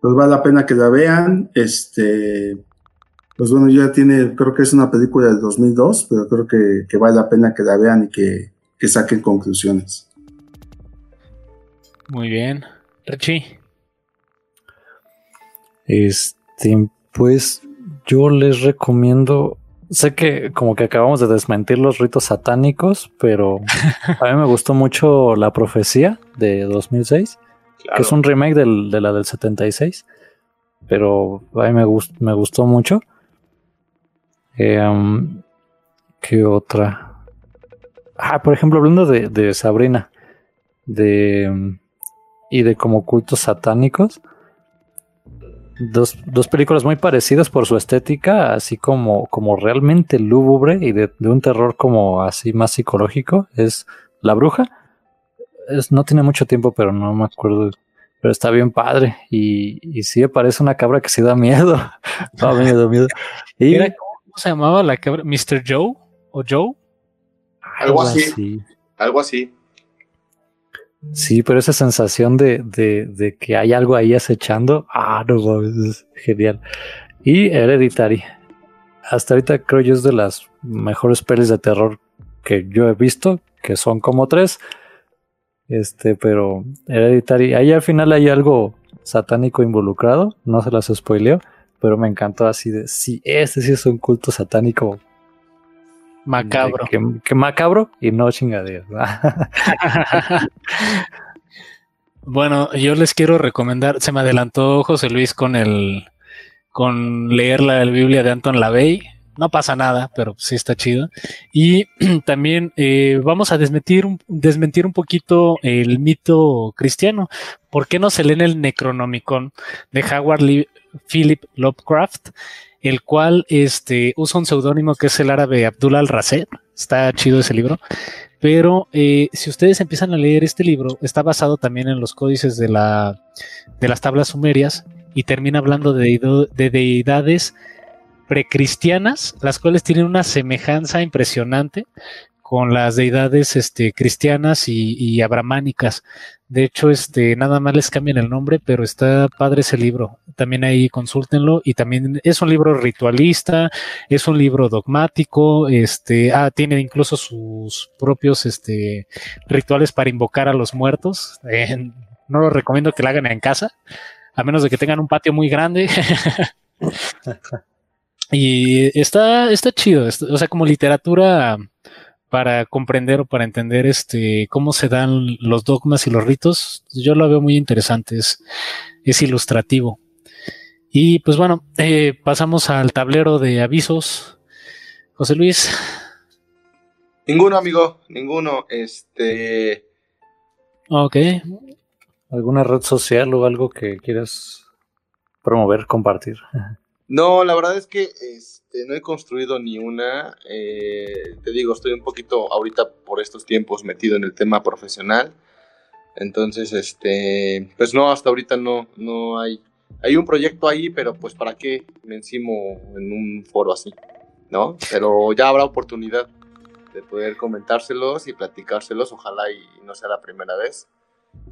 Pues vale la pena que la vean. Este, pues bueno, ya tiene, creo que es una película del 2002, pero creo que, vale la pena que la vean y que, que saquen conclusiones. Muy bien. Richie. Este, pues yo les recomiendo sé que como que acabamos de desmentir los ritos satánicos, pero a mí me gustó mucho La Profecía de 2006, que es un remake de la del 76, pero a mí me, me gustó mucho. Em, ¿Qué otra? Ah, por ejemplo, hablando de, de Sabrina de, y de como cultos satánicos dos, dos, películas muy parecidas por su estética, así como, como realmente lúgubre y de, un terror como así más psicológico, es La Bruja. Es, no tiene mucho tiempo, pero no me acuerdo. Pero está bien padre. Y, y sí parece una cabra que sí da miedo. da miedo, miedo. Y, ¿Cómo se llamaba la cabra? ¿Mr. Joe? ¿O Joe? Algo, así. Algo así. Sí, pero esa sensación de, de, que hay algo ahí acechando, ah, no es genial. Y Hereditary. Hasta ahorita creo yo es de las mejores pelis de terror que yo he visto, que son como tres. Este, pero Hereditary, ahí al final hay algo satánico involucrado, no se las spoileo, pero me encantó así de, sí, este sí es un culto satánico Macabro. Que, macabro y no chingadero. bueno, yo les quiero recomendar, se me adelantó José Luis con el con leer la Biblia de Anton LaVey. No pasa nada, pero sí está chido. Y también eh, vamos a desmentir un, desmentir un poquito el mito cristiano. ¿Por qué no se lee en el Necronomicon de Howard Philip Lovecraft? El cual este, usa un seudónimo que es el árabe Abdullah al-Raser. Está chido ese libro. Pero eh, si ustedes empiezan a leer este libro, está basado también en los códices de, la, de las tablas sumerias y termina hablando de, de deidades precristianas, las cuales tienen una semejanza impresionante con las deidades este, cristianas y, y abramánicas. De hecho, este, nada más les cambian el nombre, pero está padre ese libro. También ahí consúltenlo. Y también es un libro ritualista, es un libro dogmático, este, ah, tiene incluso sus propios este, rituales para invocar a los muertos. Eh, no lo recomiendo que lo hagan en casa, a menos de que tengan un patio muy grande. y está, está chido. O sea, como literatura para comprender o para entender este cómo se dan los dogmas y los ritos, yo lo veo muy interesante, es, ilustrativo. Y pues bueno, eh, pasamos al tablero de avisos. José Luis. Ninguno, amigo, ninguno. Este. Ok. ¿Alguna red social o algo que quieras promover, compartir? No, la verdad es que este, no he construido ni una. Eh, te digo, estoy un poquito ahorita por estos tiempos metido en el tema profesional. Entonces, este, pues no, hasta ahorita no, no hay. Hay un proyecto ahí, pero pues para qué me encimo en un foro así, ¿no? Pero ya habrá oportunidad de poder comentárselos y platicárselos, ojalá y no sea la primera vez.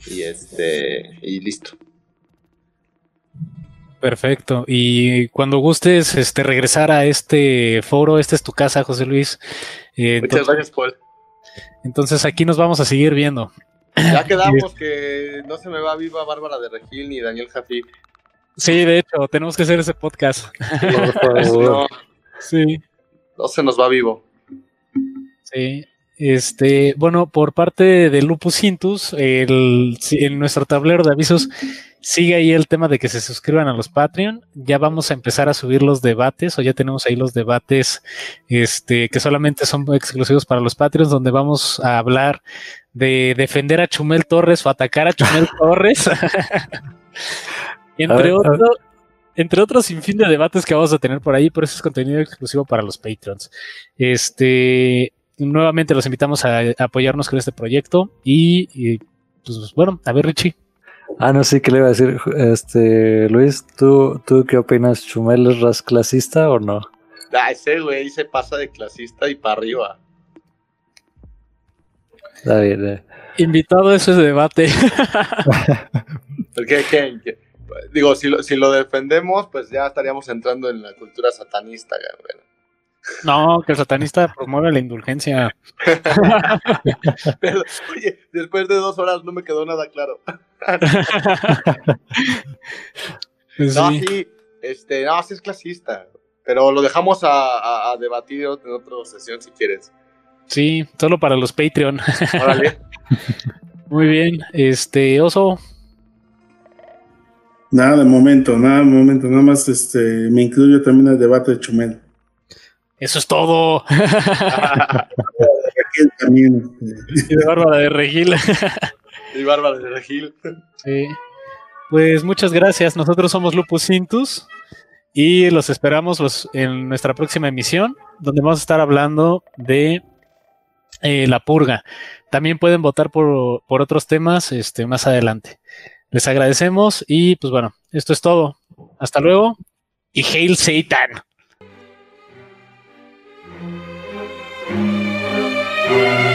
Y este, y listo. Perfecto. Y cuando gustes este, regresar a este foro, esta es tu casa, José Luis. Eh, Muchas gracias, Paul. Entonces aquí nos vamos a seguir viendo. Ya quedamos que no se me va viva Bárbara de Regil ni Daniel Jafif. Sí, de hecho, tenemos que hacer ese podcast. no, sí. No se nos va vivo. Sí. Este, bueno, por parte de Lupus Intus, el, en nuestro tablero de avisos sigue ahí el tema de que se suscriban a los Patreon. Ya vamos a empezar a subir los debates, o ya tenemos ahí los debates, este, que solamente son exclusivos para los Patreons, donde vamos a hablar de defender a Chumel Torres o atacar a Chumel Torres. entre otros, entre otros sin fin de debates que vamos a tener por ahí, pero eso es contenido exclusivo para los Patreons. Este, nuevamente los invitamos a, apoyarnos con este proyecto y, pues bueno, a ver Richie. Ah, no, sí, ¿qué le iba a decir? Este, Luis, ¿tú, ¿tú qué opinas? ¿Chumel es clasista o no? Ah, ese güey se pasa de clasista y para arriba. Está bien, eh. Invitado a ese debate. Porque, ¿qué, Digo, si lo, si lo defendemos, pues ya estaríamos entrando en la cultura satanista, güey. No, que el satanista promueve la indulgencia. Pero, oye, después de dos horas no me quedó nada claro. Pues no, sí, este, no, sí es clasista. Pero lo dejamos a, debatir en otra sesión si quieres. Sí, solo para los Patreon. Órale. Muy bien, este, Oso. Nada de momento, nada de momento, nada más este, me incluyo también el debate de Chumel. Eso es todo. también. Y de Bárbara de Regil. y Bárbara de Regil. Sí. Pues muchas gracias. Nosotros somos Lupus Intus y los esperamos en nuestra próxima emisión, donde vamos a estar hablando de eh, la purga. También pueden votar por, por otros temas este, más adelante. Les agradecemos y pues bueno, esto es todo. Hasta luego y Hail Satan. Thank you.